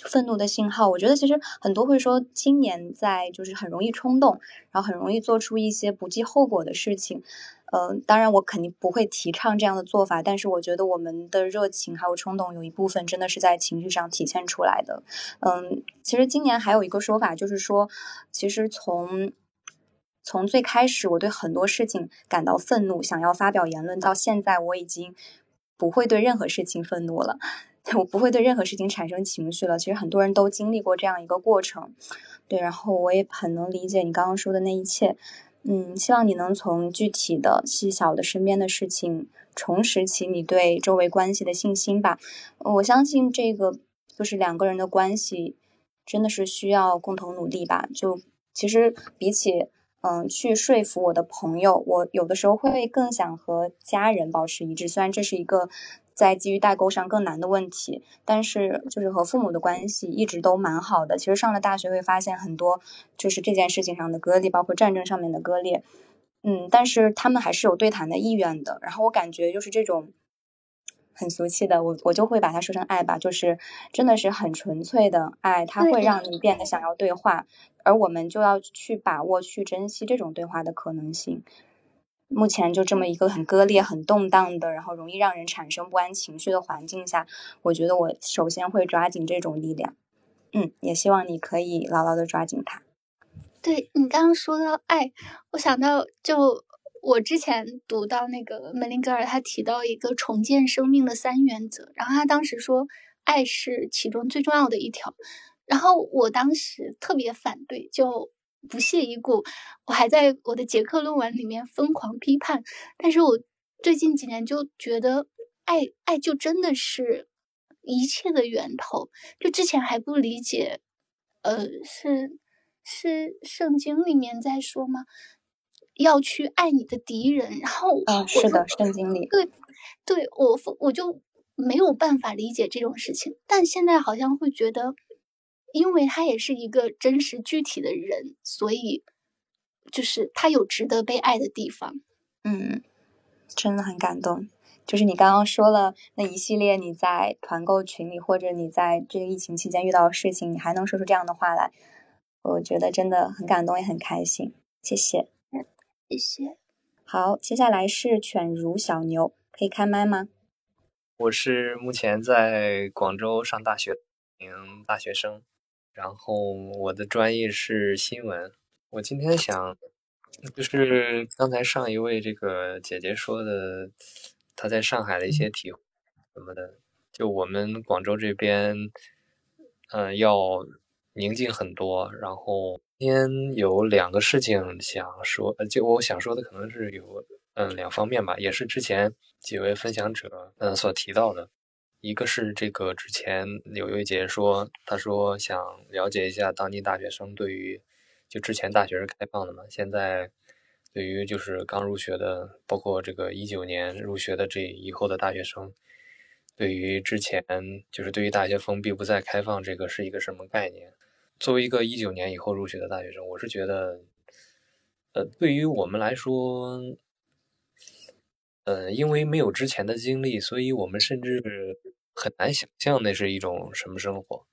愤怒的信号。我觉得其实很多会说青年在就是很容易冲动，然后很容易做出一些不计后果的事情。嗯，当然我肯定不会提倡这样的做法，但是我觉得我们的热情还有冲动有一部分真的是在情绪上体现出来的。嗯，其实今年还有一个说法，就是说，其实从从最开始我对很多事情感到愤怒，想要发表言论，到现在我已经不会对任何事情愤怒了，我不会对任何事情产生情绪了。其实很多人都经历过这样一个过程，对，然后我也很能理解你刚刚说的那一切。嗯，希望你能从具体的细小的身边的事情重拾起你对周围关系的信心吧。我相信这个就是两个人的关系，真的是需要共同努力吧。就其实比起嗯去说服我的朋友，我有的时候会更想和家人保持一致。虽然这是一个。在基于代沟上更难的问题，但是就是和父母的关系一直都蛮好的。其实上了大学会发现很多，就是这件事情上的割裂，包括战争上面的割裂。嗯，但是他们还是有对谈的意愿的。然后我感觉就是这种很俗气的，我我就会把它说成爱吧，就是真的是很纯粹的爱，它会让你变得想要对话，而我们就要去把握、去珍惜这种对话的可能性。目前就这么一个很割裂、很动荡的，然后容易让人产生不安情绪的环境下，我觉得我首先会抓紧这种力量。嗯，也希望你可以牢牢的抓紧它。对你刚刚说到爱，我想到就我之前读到那个门林格尔，他提到一个重建生命的三原则，然后他当时说爱是其中最重要的一条，然后我当时特别反对，就。不屑一顾，我还在我的结课论文里面疯狂批判。但是我最近几年就觉得，爱爱就真的是一切的源头。就之前还不理解，呃，是是圣经里面在说吗？要去爱你的敌人。然后啊，是的，圣经里。对，对我我就没有办法理解这种事情。但现在好像会觉得。因为他也是一个真实具体的人，所以就是他有值得被爱的地方。嗯，真的很感动。就是你刚刚说了那一系列你在团购群里或者你在这个疫情期间遇到的事情，你还能说出这样的话来，我觉得真的很感动，也很开心。谢谢，谢谢。好，接下来是犬如小牛，可以开麦吗？我是目前在广州上大学名大学生。然后我的专业是新闻。我今天想，就是刚才上一位这个姐姐说的，她在上海的一些体会什么的。就我们广州这边，嗯，要宁静很多。然后今天有两个事情想说，就我想说的可能是有嗯两方面吧，也是之前几位分享者嗯所提到的。一个是这个之前有一位姐姐说，她说想了解一下当今大学生对于就之前大学是开放的嘛，现在对于就是刚入学的，包括这个一九年入学的这以后的大学生，对于之前就是对于大学封闭不再开放这个是一个什么概念？作为一个一九年以后入学的大学生，我是觉得，呃，对于我们来说。嗯，因为没有之前的经历，所以我们甚至很难想象那是一种什么生活。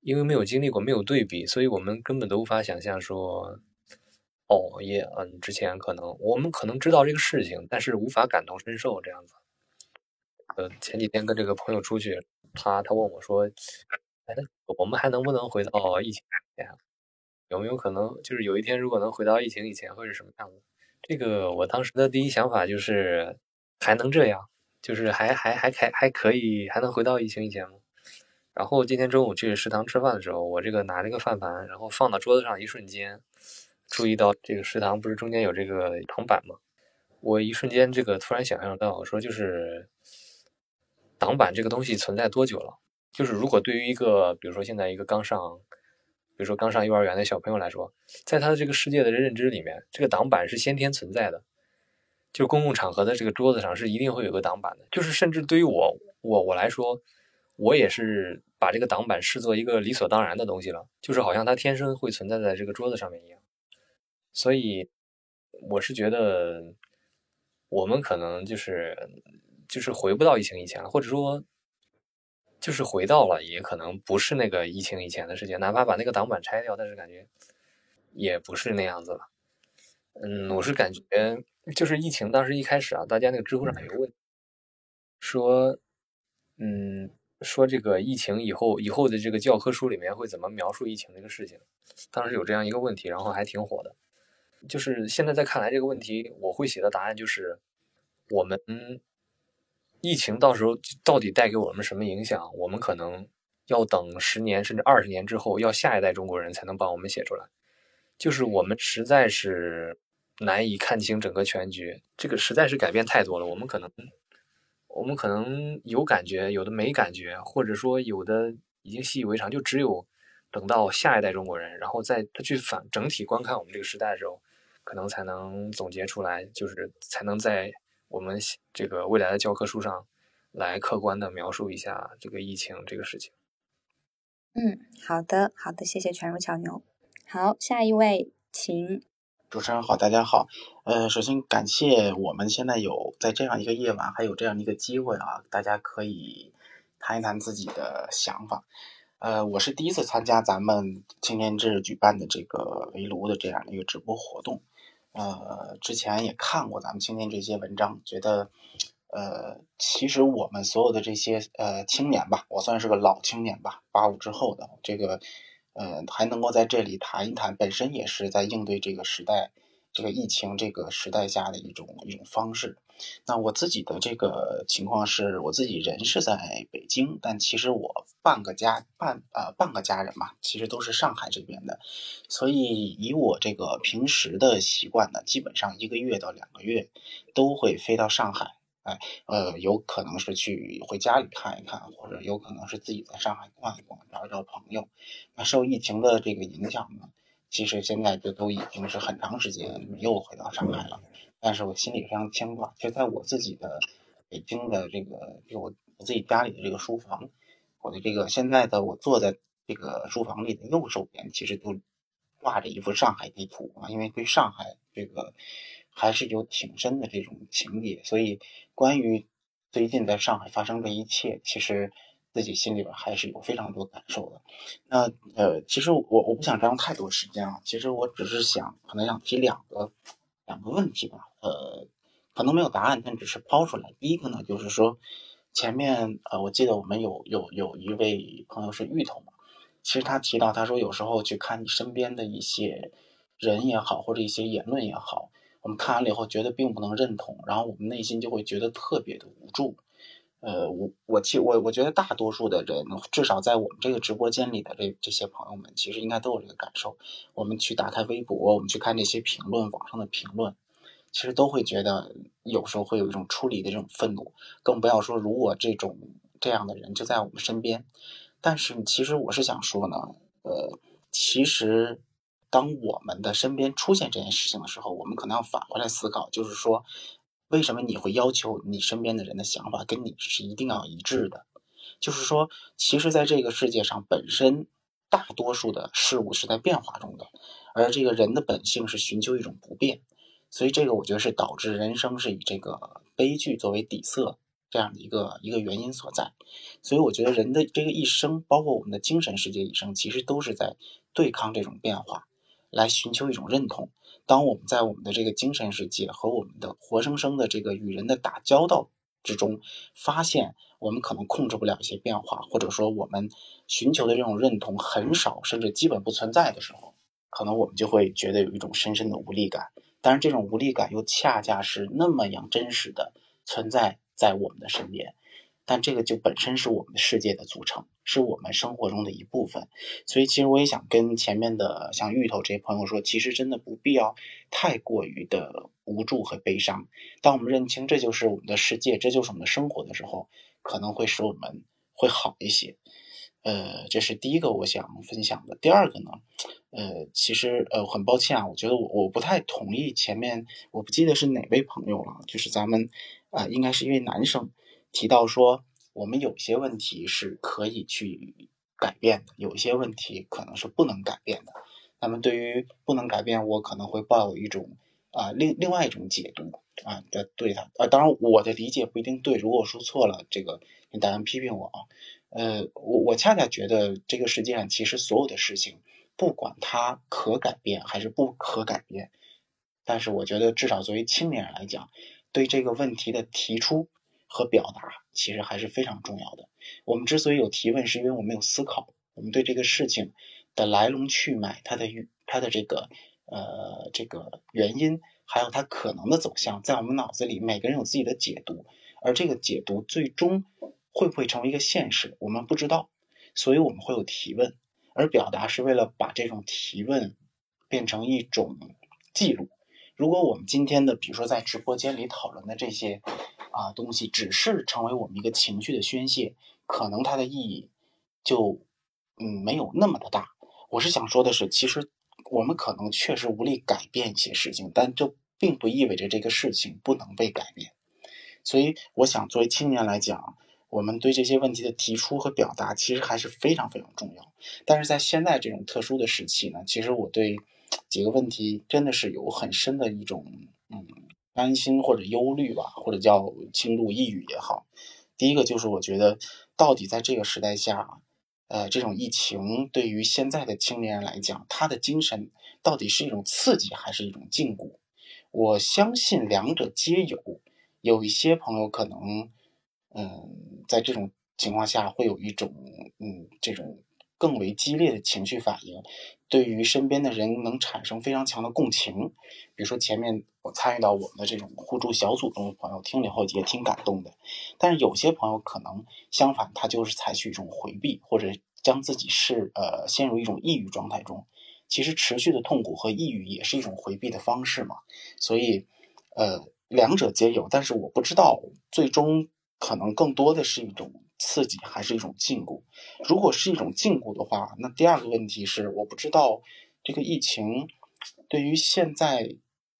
因为没有经历过，没有对比，所以我们根本都无法想象说，哦，也嗯，之前可能我们可能知道这个事情，但是无法感同身受这样子。呃，前几天跟这个朋友出去，他他问我说，哎，我们还能不能回到疫情前？有没有可能就是有一天如果能回到疫情以前会是什么样子？这个我当时的第一想法就是还能这样，就是还还还还还可以，还能回到疫情以前吗？然后今天中午去食堂吃饭的时候，我这个拿这个饭盘，然后放到桌子上一瞬间，注意到这个食堂不是中间有这个铜板吗？我一瞬间这个突然想象到，我说就是挡板这个东西存在多久了？就是如果对于一个比如说现在一个刚上比如说刚上幼儿园的小朋友来说，在他的这个世界的认知里面，这个挡板是先天存在的，就公共场合的这个桌子上是一定会有个挡板的。就是甚至对于我我我来说，我也是把这个挡板视作一个理所当然的东西了，就是好像它天生会存在在这个桌子上面一样。所以我是觉得，我们可能就是就是回不到疫情以前了，或者说。就是回到了，也可能不是那个疫情以前的世界。哪怕把那个挡板拆掉，但是感觉也不是那样子了。嗯，我是感觉，就是疫情当时一开始啊，大家那个知乎上有个问，说，嗯，说这个疫情以后以后的这个教科书里面会怎么描述疫情这个事情？当时有这样一个问题，然后还挺火的。就是现在在看来这个问题，我会写的答案就是，我们。疫情到时候到底带给我们什么影响？我们可能要等十年甚至二十年之后，要下一代中国人才能帮我们写出来。就是我们实在是难以看清整个全局，这个实在是改变太多了。我们可能，我们可能有感觉，有的没感觉，或者说有的已经习以为常。就只有等到下一代中国人，然后再他去反整体观看我们这个时代的时候，可能才能总结出来，就是才能在。我们这个未来的教科书上，来客观的描述一下这个疫情这个事情。嗯，好的，好的，谢谢全如巧牛。好，下一位，请。主持人好，大家好。呃，首先感谢我们现在有在这样一个夜晚，还有这样一个机会啊，大家可以谈一谈自己的想法。呃，我是第一次参加咱们青年志举办的这个围炉的这样的一个直播活动。呃，之前也看过咱们青年这些文章，觉得，呃，其实我们所有的这些呃青年吧，我算是个老青年吧，八五之后的这个，呃，还能够在这里谈一谈，本身也是在应对这个时代。这个疫情这个时代下的一种一种方式，那我自己的这个情况是我自己人是在北京，但其实我半个家半呃半个家人嘛，其实都是上海这边的，所以以我这个平时的习惯呢，基本上一个月到两个月都会飞到上海，哎呃有可能是去回家里看一看，或者有可能是自己在上海逛一逛，找一找朋友。那受疫情的这个影响呢？其实现在这都已经是很长时间没有回到上海了，但是我心里非常牵挂。就在我自己的北京的这个，就我我自己家里的这个书房，我的这个现在的我坐在这个书房里的右手边，其实都挂着一幅上海地图啊，因为对上海这个还是有挺深的这种情节，所以关于最近在上海发生的一切，其实。自己心里边还是有非常多感受的。那呃，其实我我不想占用太多时间啊。其实我只是想，可能想提两个两个问题吧。呃，可能没有答案，但只是抛出来。第一个呢，就是说前面呃，我记得我们有有有一位朋友是芋头嘛。其实他提到，他说有时候去看你身边的一些人也好，或者一些言论也好，我们看完了以后觉得并不能认同，然后我们内心就会觉得特别的无助。呃，我我其我我觉得大多数的人，至少在我们这个直播间里的这这些朋友们，其实应该都有这个感受。我们去打开微博，我们去看这些评论，网上的评论，其实都会觉得有时候会有一种出离的这种愤怒。更不要说如果这种这样的人就在我们身边。但是其实我是想说呢，呃，其实当我们的身边出现这件事情的时候，我们可能要反过来思考，就是说。为什么你会要求你身边的人的想法跟你是一定要一致的？就是说，其实，在这个世界上，本身大多数的事物是在变化中的，而这个人的本性是寻求一种不变，所以这个我觉得是导致人生是以这个悲剧作为底色这样的一个一个原因所在。所以，我觉得人的这个一生，包括我们的精神世界一生，其实都是在对抗这种变化，来寻求一种认同。当我们在我们的这个精神世界和我们的活生生的这个与人的打交道之中，发现我们可能控制不了一些变化，或者说我们寻求的这种认同很少，甚至基本不存在的时候，可能我们就会觉得有一种深深的无力感。但是这种无力感又恰恰是那么样真实的存在在我们的身边。但这个就本身是我们的世界的组成，是我们生活中的一部分，所以其实我也想跟前面的像芋头这些朋友说，其实真的不必要太过于的无助和悲伤。当我们认清这就是我们的世界，这就是我们的生活的时候，可能会使我们会好一些。呃，这是第一个我想分享的。第二个呢，呃，其实呃很抱歉啊，我觉得我我不太同意前面我不记得是哪位朋友了，就是咱们啊，应该是一位男生提到说，我们有些问题是可以去改变的，有些问题可能是不能改变的。那么对于不能改变，我可能会抱有一种啊另另外一种解读啊的对他啊，当然我的理解不一定对，如果说错了，这个大家批评我啊。呃，我我恰恰觉得这个世界上其实所有的事情，不管它可改变还是不可改变，但是我觉得至少作为青年人来讲，对这个问题的提出和表达其实还是非常重要的。我们之所以有提问，是因为我们有思考，我们对这个事情的来龙去脉、它的与它的这个呃这个原因，还有它可能的走向，在我们脑子里每个人有自己的解读，而这个解读最终。会不会成为一个现实？我们不知道，所以我们会有提问，而表达是为了把这种提问变成一种记录。如果我们今天的，比如说在直播间里讨论的这些啊东西，只是成为我们一个情绪的宣泄，可能它的意义就嗯没有那么的大。我是想说的是，其实我们可能确实无力改变一些事情，但这并不意味着这个事情不能被改变。所以，我想作为青年来讲。我们对这些问题的提出和表达，其实还是非常非常重要。但是在现在这种特殊的时期呢，其实我对 几个问题真的是有很深的一种嗯担心或者忧虑吧，或者叫轻度抑郁也好。第一个就是我觉得，到底在这个时代下，呃，这种疫情对于现在的青年人来讲，他的精神到底是一种刺激还是一种禁锢？我相信两者皆有。有一些朋友可能。嗯，在这种情况下，会有一种嗯，这种更为激烈的情绪反应，对于身边的人能产生非常强的共情。比如说前面我参与到我们的这种互助小组中的朋友，听了以后也挺感动的。但是有些朋友可能相反，他就是采取一种回避，或者将自己是呃陷入一种抑郁状态中。其实持续的痛苦和抑郁也是一种回避的方式嘛。所以呃，两者皆有，但是我不知道最终。可能更多的是一种刺激，还是一种禁锢？如果是一种禁锢的话，那第二个问题是，我不知道这个疫情对于现在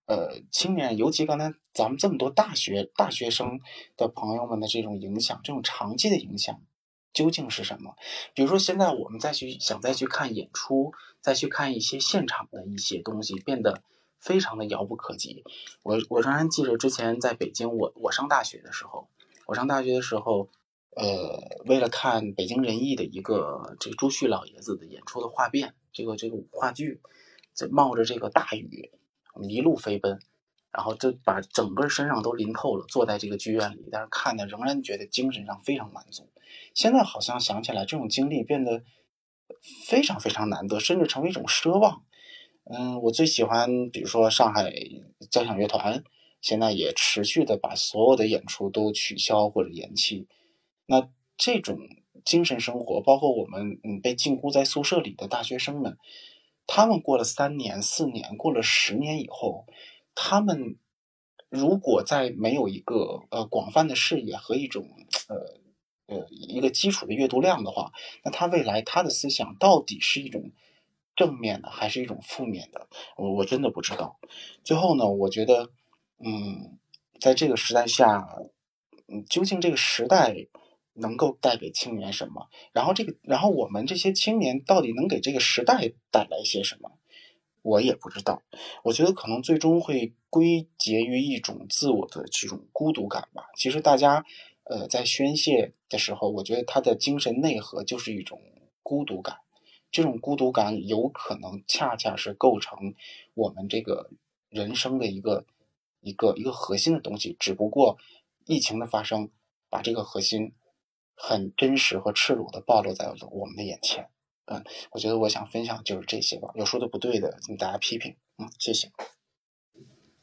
呃青年，尤其刚才咱们这么多大学大学生的朋友们的这种影响，这种长期的影响究竟是什么？比如说，现在我们再去想再去看演出，再去看一些现场的一些东西，变得非常的遥不可及。我我仍然记得之前在北京，我我上大学的时候。我上大学的时候，呃，为了看北京人艺的一个这朱旭老爷子的演出的画变，这个这个话剧，在冒着这个大雨，一路飞奔，然后就把整个身上都淋透了，坐在这个剧院里，但是看的仍然觉得精神上非常满足。现在好像想起来，这种经历变得非常非常难得，甚至成为一种奢望。嗯，我最喜欢，比如说上海交响乐团。现在也持续的把所有的演出都取消或者延期，那这种精神生活，包括我们嗯被禁锢在宿舍里的大学生们，他们过了三年、四年，过了十年以后，他们如果在没有一个呃广泛的视野和一种呃呃一个基础的阅读量的话，那他未来他的思想到底是一种正面的还是一种负面的？我我真的不知道。最后呢，我觉得。嗯，在这个时代下，嗯，究竟这个时代能够带给青年什么？然后这个，然后我们这些青年到底能给这个时代带来些什么？我也不知道。我觉得可能最终会归结于一种自我的这种孤独感吧。其实大家，呃，在宣泄的时候，我觉得他的精神内核就是一种孤独感。这种孤独感有可能恰恰是构成我们这个人生的一个。一个一个核心的东西，只不过疫情的发生，把这个核心很真实和赤裸的暴露在我们的眼前。嗯，我觉得我想分享就是这些吧。有说的不对的，请大家批评。嗯，谢谢。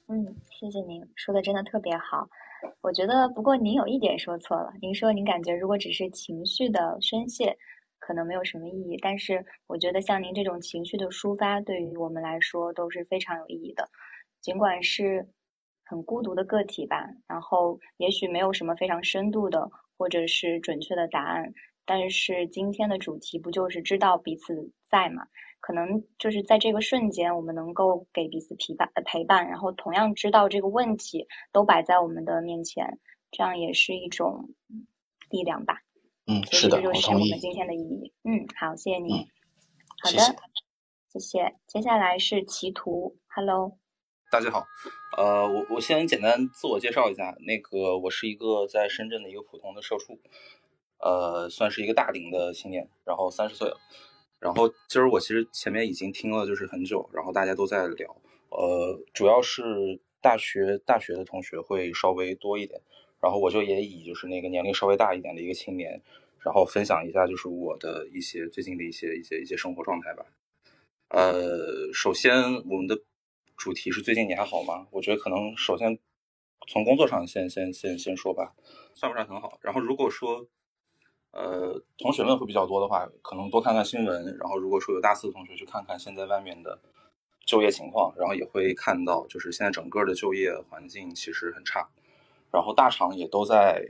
嗯，谢谢您说的真的特别好。我觉得，不过您有一点说错了。您说您感觉如果只是情绪的宣泄，可能没有什么意义。但是我觉得像您这种情绪的抒发，对于我们来说都是非常有意义的，尽管是。很孤独的个体吧，然后也许没有什么非常深度的或者是准确的答案，但是今天的主题不就是知道彼此在嘛？可能就是在这个瞬间，我们能够给彼此陪伴陪伴，然后同样知道这个问题都摆在我们的面前，这样也是一种力量吧。嗯，是的，这就是我们今天的意义。嗯，好，谢谢你。好的，谢谢。接下来是歧途，Hello。大家好，呃，我我先简单自我介绍一下，那个我是一个在深圳的一个普通的社畜，呃，算是一个大龄的青年，然后三十岁了，然后今儿我其实前面已经听了就是很久，然后大家都在聊，呃，主要是大学大学的同学会稍微多一点，然后我就也以就是那个年龄稍微大一点的一个青年，然后分享一下就是我的一些最近的一些一些一些生活状态吧，呃，首先我们的。主题是最近你还好吗？我觉得可能首先从工作上先先先先说吧，算不上很好。然后如果说呃同学们会比较多的话，可能多看看新闻。然后如果说有大四的同学去看看现在外面的就业情况，然后也会看到就是现在整个的就业环境其实很差。然后大厂也都在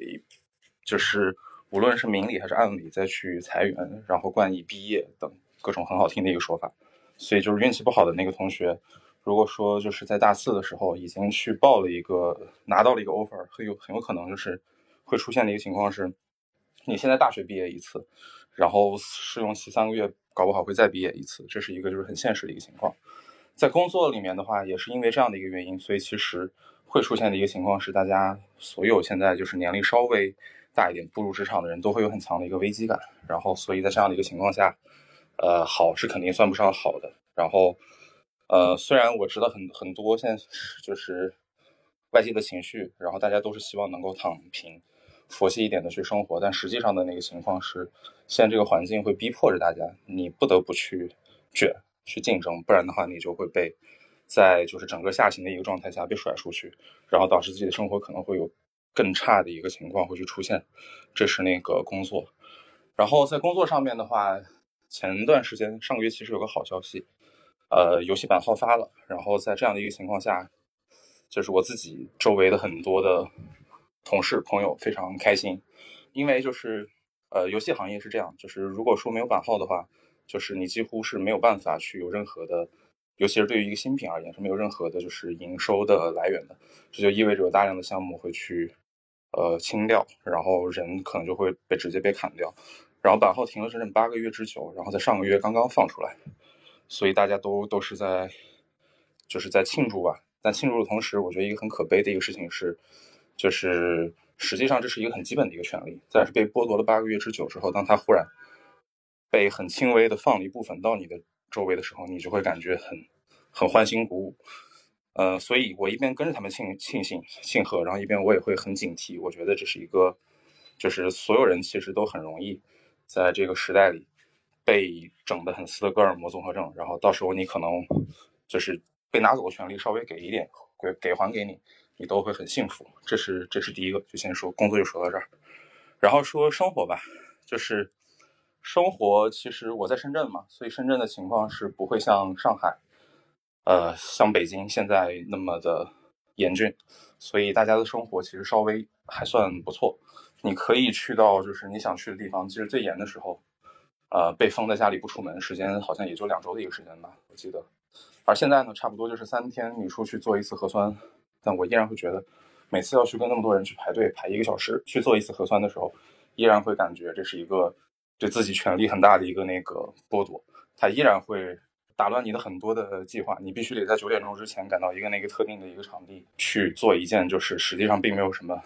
就是无论是明里还是暗里再去裁员，然后冠以毕业等各种很好听的一个说法。所以就是运气不好的那个同学。如果说就是在大四的时候已经去报了一个拿到了一个 offer，很有很有可能就是会出现的一个情况是，你现在大学毕业一次，然后试用期三个月，搞不好会再毕业一次，这是一个就是很现实的一个情况。在工作里面的话，也是因为这样的一个原因，所以其实会出现的一个情况是，大家所有现在就是年龄稍微大一点步入职场的人都会有很强的一个危机感，然后所以在这样的一个情况下，呃，好是肯定算不上好的，然后。呃，虽然我知道很很多现在就是外界的情绪，然后大家都是希望能够躺平、佛系一点的去生活，但实际上的那个情况是，现在这个环境会逼迫着大家，你不得不去卷、去竞争，不然的话你就会被在就是整个下行的一个状态下被甩出去，然后导致自己的生活可能会有更差的一个情况会去出现。这是那个工作，然后在工作上面的话，前段时间上个月其实有个好消息。呃，游戏版号发了，然后在这样的一个情况下，就是我自己周围的很多的同事朋友非常开心，因为就是呃，游戏行业是这样，就是如果说没有版号的话，就是你几乎是没有办法去有任何的，尤其是对于一个新品而言是没有任何的就是营收的来源的，这就意味着有大量的项目会去呃清掉，然后人可能就会被直接被砍掉，然后版号停了整整八个月之久，然后在上个月刚刚放出来。所以大家都都是在，就是在庆祝吧。但庆祝的同时，我觉得一个很可悲的一个事情是，就是实际上这是一个很基本的一个权利，在是被剥夺了八个月之久之后，当他忽然被很轻微的放了一部分到你的周围的时候，你就会感觉很很欢欣鼓舞。呃，所以我一边跟着他们庆庆幸庆贺，然后一边我也会很警惕。我觉得这是一个，就是所有人其实都很容易在这个时代里。被整的很斯德哥尔摩综合症，然后到时候你可能就是被拿走的权利稍微给一点，给给还给你，你都会很幸福。这是这是第一个，就先说工作就说到这儿，然后说生活吧，就是生活其实我在深圳嘛，所以深圳的情况是不会像上海，呃，像北京现在那么的严峻，所以大家的生活其实稍微还算不错。你可以去到就是你想去的地方，其实最严的时候。呃，被封在家里不出门，时间好像也就两周的一个时间吧，我记得。而现在呢，差不多就是三天，你出去做一次核酸。但我依然会觉得，每次要去跟那么多人去排队排一个小时去做一次核酸的时候，依然会感觉这是一个对自己权利很大的一个那个剥夺。它依然会打乱你的很多的计划，你必须得在九点钟之前赶到一个那个特定的一个场地去做一件，就是实际上并没有什么。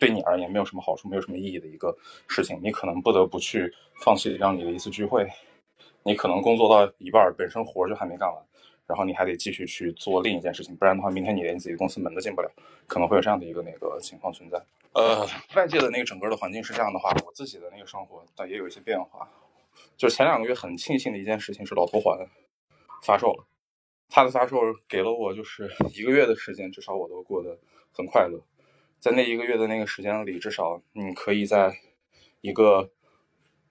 对你而言没有什么好处，没有什么意义的一个事情，你可能不得不去放弃让你的一次聚会。你可能工作到一半，本身活就还没干完，然后你还得继续去做另一件事情，不然的话，明天你连自己公司门都进不了，可能会有这样的一个那个情况存在。呃，外界的那个整个的环境是这样的话，我自己的那个生活但也有一些变化。就前两个月很庆幸的一件事情是老头环发售了，它的发售给了我就是一个月的时间，至少我都过得很快乐。在那一个月的那个时间里，至少你可以在一个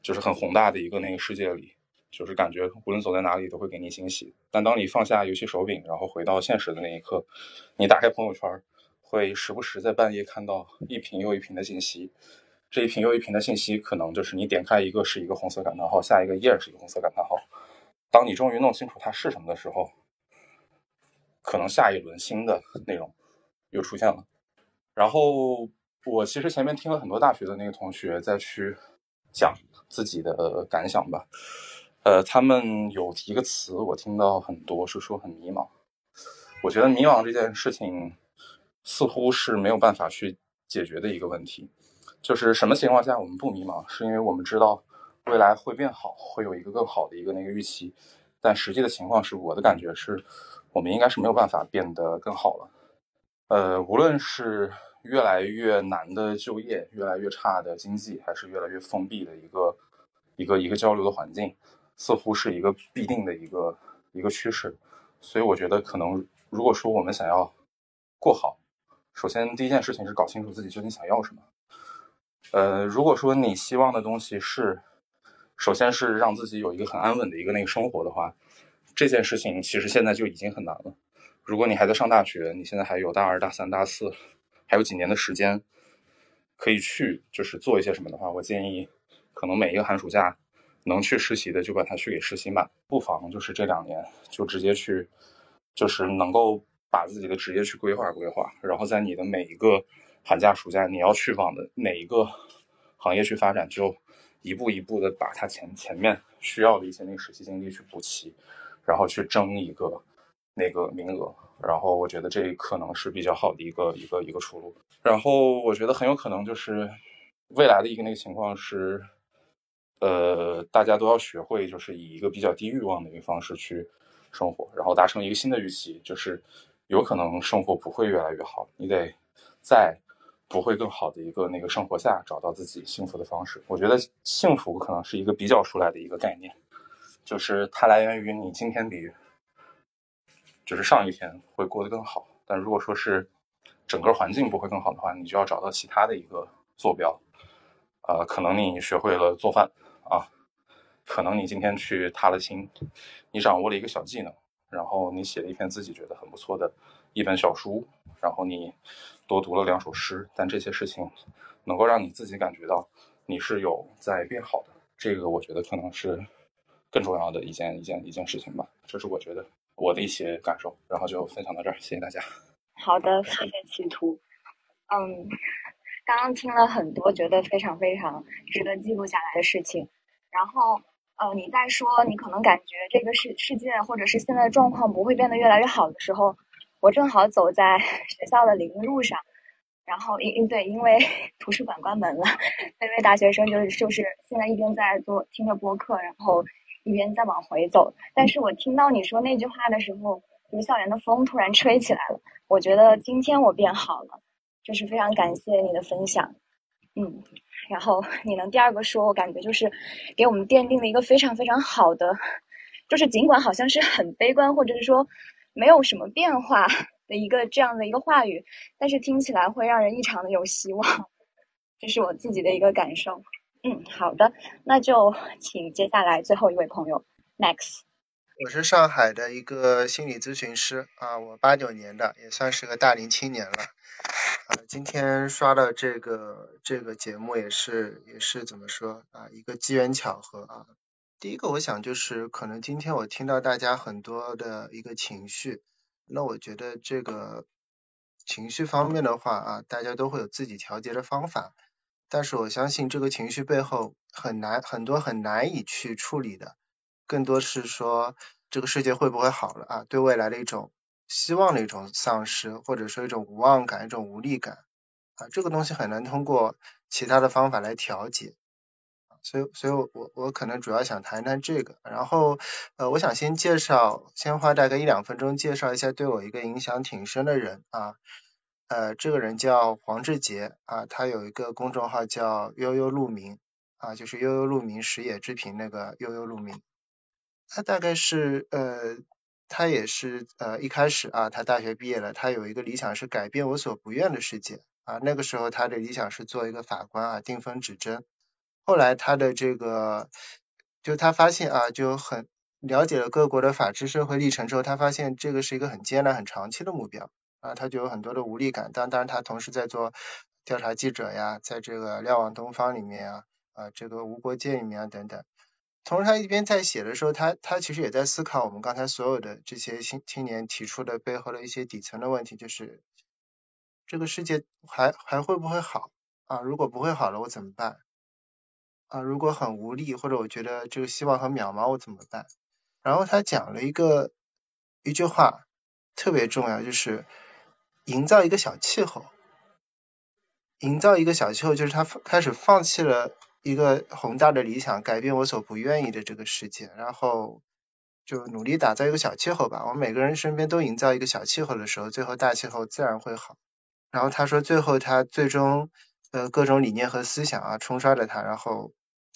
就是很宏大的一个那个世界里，就是感觉无论走在哪里都会给你惊喜。但当你放下游戏手柄，然后回到现实的那一刻，你打开朋友圈，会时不时在半夜看到一瓶又一瓶的信息，这一屏又一屏的信息，可能就是你点开一个是一个红色感叹号，下一个页是一个红色感叹号。当你终于弄清楚它是什么的时候，可能下一轮新的内容又出现了。然后我其实前面听了很多大学的那个同学在去讲自己的感想吧，呃，他们有一个词我听到很多是说很迷茫。我觉得迷茫这件事情似乎是没有办法去解决的一个问题。就是什么情况下我们不迷茫，是因为我们知道未来会变好，会有一个更好的一个那个预期。但实际的情况是，我的感觉是，我们应该是没有办法变得更好了。呃，无论是越来越难的就业，越来越差的经济，还是越来越封闭的一个一个一个交流的环境，似乎是一个必定的一个一个趋势。所以我觉得，可能如果说我们想要过好，首先第一件事情是搞清楚自己究竟想要什么。呃，如果说你希望的东西是，首先是让自己有一个很安稳的一个那个生活的话，这件事情其实现在就已经很难了。如果你还在上大学，你现在还有大二、大三、大四，还有几年的时间可以去就是做一些什么的话，我建议可能每一个寒暑假能去实习的就把它去给实习满，不妨就是这两年就直接去，就是能够把自己的职业去规划规划，然后在你的每一个。寒假、暑假你要去往的哪一个行业去发展，就一步一步的把它前前面需要的一些那个实习经历去补齐，然后去争一个那个名额。然后我觉得这可能是比较好的一个一个一个出路。然后我觉得很有可能就是未来的一个那个情况是，呃，大家都要学会就是以一个比较低欲望的一个方式去生活，然后达成一个新的预期，就是有可能生活不会越来越好，你得在。不会更好的一个那个生活下找到自己幸福的方式。我觉得幸福可能是一个比较出来的一个概念，就是它来源于你今天比就是上一天会过得更好。但如果说是整个环境不会更好的话，你就要找到其他的一个坐标。呃，可能你学会了做饭啊，可能你今天去踏了青，你掌握了一个小技能，然后你写了一篇自己觉得很不错的一本小书，然后你。多读了两首诗，但这些事情能够让你自己感觉到你是有在变好的，这个我觉得可能是更重要的一件一件一件事情吧。这是我觉得我的一些感受，然后就分享到这儿，谢谢大家。好的，谢谢企图。嗯，刚刚听了很多，觉得非常非常值得记录下来的事情。然后，呃，你在说你可能感觉这个世世界或者是现在的状况不会变得越来越好的时候。我正好走在学校的林路上，然后因因对，因为图书馆关门了，那位大学生就是就是现在一边在做听着播客，然后一边在往回走。但是我听到你说那句话的时候，就是校园的风突然吹起来了。我觉得今天我变好了，就是非常感谢你的分享，嗯。然后你能第二个说，我感觉就是给我们奠定了一个非常非常好的，就是尽管好像是很悲观，或者是说。没有什么变化的一个这样的一个话语，但是听起来会让人异常的有希望，这是我自己的一个感受。嗯，好的，那就请接下来最后一位朋友，Max。我是上海的一个心理咨询师啊，我八九年的，也算是个大龄青年了。啊，今天刷到这个这个节目也是也是怎么说啊，一个机缘巧合啊。第一个，我想就是可能今天我听到大家很多的一个情绪，那我觉得这个情绪方面的话啊，大家都会有自己调节的方法，但是我相信这个情绪背后很难很多很难以去处理的，更多是说这个世界会不会好了啊，对未来的一种希望的一种丧失，或者说一种无望感、一种无力感啊，这个东西很难通过其他的方法来调节。所以，所以我我我可能主要想谈谈这个，然后，呃，我想先介绍，先花大概一两分钟介绍一下对我一个影响挺深的人啊，呃，这个人叫黄志杰啊，他有一个公众号叫悠悠鹿鸣啊，就是悠悠鹿鸣食野之苹那个悠悠鹿鸣，他大概是呃，他也是呃一开始啊，他大学毕业了，他有一个理想是改变我所不愿的世界啊，那个时候他的理想是做一个法官啊，定分指针。后来他的这个，就他发现啊，就很了解了各国的法治社会历程之后，他发现这个是一个很艰难、很长期的目标啊，他就有很多的无力感。当当然，他同时在做调查记者呀，在这个瞭望东方里面啊，啊，这个无国界里面啊等等。同时，他一边在写的时候，他他其实也在思考我们刚才所有的这些青青年提出的背后的一些底层的问题，就是这个世界还还会不会好啊？如果不会好了，我怎么办？啊，如果很无力，或者我觉得这个希望很渺茫，我怎么办？然后他讲了一个一句话特别重要，就是营造一个小气候。营造一个小气候，就是他开始放弃了一个宏大的理想，改变我所不愿意的这个世界，然后就努力打造一个小气候吧。我们每个人身边都营造一个小气候的时候，最后大气候自然会好。然后他说，最后他最终呃各种理念和思想啊冲刷着他，然后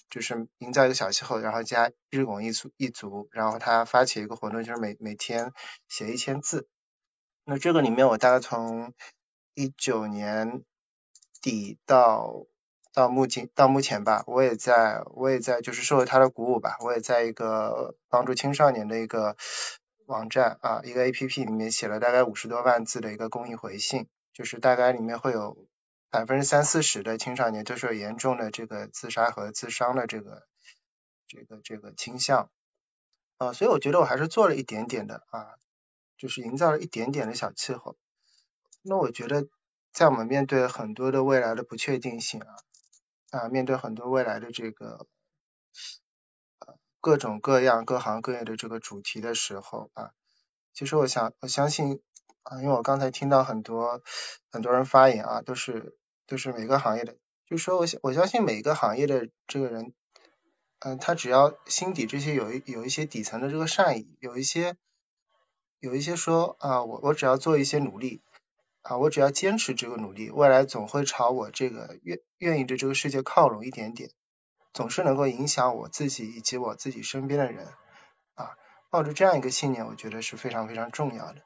就是营造一个小气候，然后加日拱一卒一卒，然后他发起一个活动，就是每每天写一千字。那这个里面我大概从一九年。底到到目前到目前吧，我也在我也在就是受了他的鼓舞吧，我也在一个帮助青少年的一个网站啊，一个 A P P 里面写了大概五十多万字的一个公益回信，就是大概里面会有百分之三四十的青少年都是有严重的这个自杀和自伤的这个这个这个倾向啊，所以我觉得我还是做了一点点的啊，就是营造了一点点的小气候，那我觉得。在我们面对很多的未来的不确定性啊，啊，面对很多未来的这个呃各种各样各行各业的这个主题的时候啊，其实我想我相信啊，因为我刚才听到很多很多人发言啊，都是都是每个行业的，就说我我相信每个行业的这个人，嗯，他只要心底这些有一有一些底层的这个善意，有一些有一些说啊，我我只要做一些努力。啊，我只要坚持这个努力，未来总会朝我这个愿愿意的这个世界靠拢一点点，总是能够影响我自己以及我自己身边的人。啊，抱着这样一个信念，我觉得是非常非常重要的。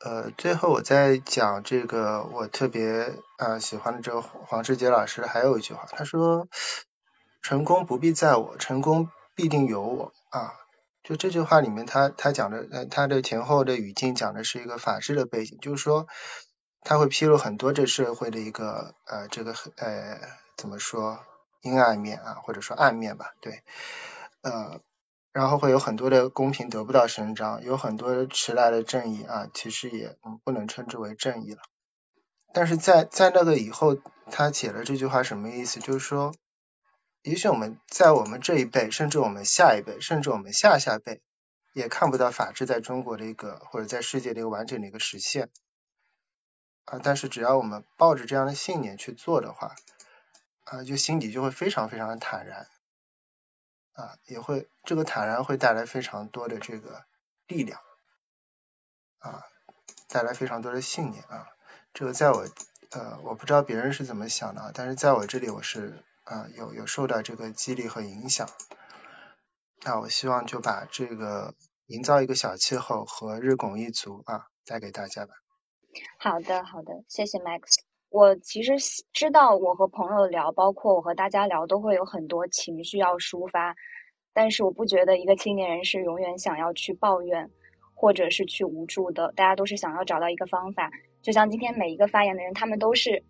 呃，最后我在讲这个我特别啊喜欢的这个黄世杰老师还有一句话，他说：“成功不必在我，成功必定有我。”啊。就这句话里面，他他讲的，呃，他的前后的语境讲的是一个法治的背景，就是说他会披露很多这社会的一个呃这个呃怎么说阴暗面啊，或者说暗面吧，对，呃，然后会有很多的公平得不到伸张，有很多迟来的正义啊，其实也不能称之为正义了。但是在在那个以后，他写了这句话什么意思？就是说。也许我们在我们这一辈，甚至我们下一辈，甚至我们下下辈，也看不到法治在中国的一个或者在世界的一个完整的一个实现啊。但是只要我们抱着这样的信念去做的话啊，就心底就会非常非常的坦然啊，也会这个坦然会带来非常多的这个力量啊，带来非常多的信念啊。这个在我呃，我不知道别人是怎么想的，但是在我这里我是。啊，有有受到这个激励和影响，那我希望就把这个营造一个小气候和日拱一卒啊带给大家吧。好的，好的，谢谢 Max。我其实知道，我和朋友聊，包括我和大家聊，都会有很多情绪要抒发，但是我不觉得一个青年人是永远想要去抱怨，或者是去无助的。大家都是想要找到一个方法，就像今天每一个发言的人，他们都是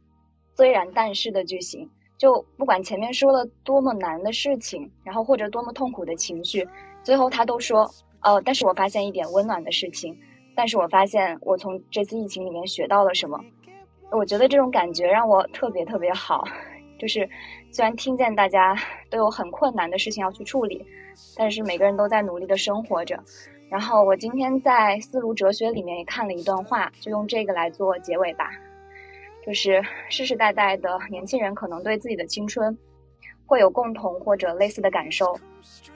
虽然但是的句型。就不管前面说了多么难的事情，然后或者多么痛苦的情绪，最后他都说，哦，但是我发现一点温暖的事情，但是我发现我从这次疫情里面学到了什么，我觉得这种感觉让我特别特别好，就是虽然听见大家都有很困难的事情要去处理，但是每个人都在努力的生活着。然后我今天在思路哲学里面也看了一段话，就用这个来做结尾吧。就是世世代代的年轻人可能对自己的青春会有共同或者类似的感受。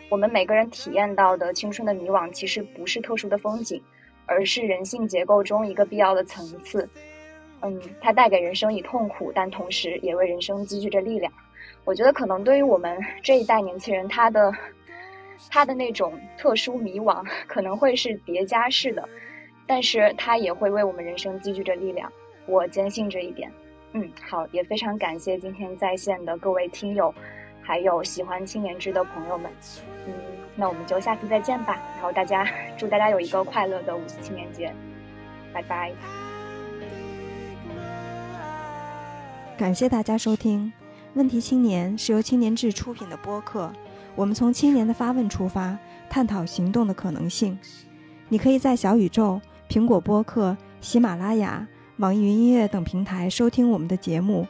我们每个人体验到的青春的迷惘，其实不是特殊的风景，而是人性结构中一个必要的层次。嗯，它带给人生以痛苦，但同时也为人生积聚着力量。我觉得可能对于我们这一代年轻人，他的他的那种特殊迷惘 可能会是叠加式的，但是他也会为我们人生积聚着力量。我坚信这一点，嗯，好，也非常感谢今天在线的各位听友，还有喜欢青年志的朋友们，嗯，那我们就下次再见吧。然后大家 祝大家有一个快乐的五四青年节，拜拜。感谢大家收听。问题青年是由青年志出品的播客，我们从青年的发问出发，探讨行动的可能性。你可以在小宇宙、苹果播客、喜马拉雅、网易云音乐等平台收听我们的节目。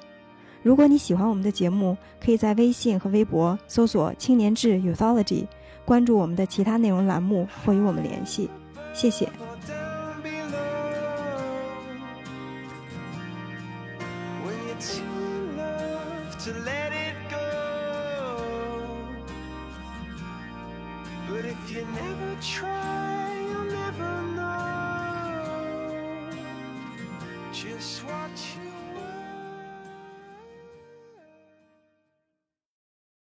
如果你喜欢我们的节目，可以在微信和微博搜索“青年志 Youthology”，关注我们的其他内容栏目或与我们联系。谢谢。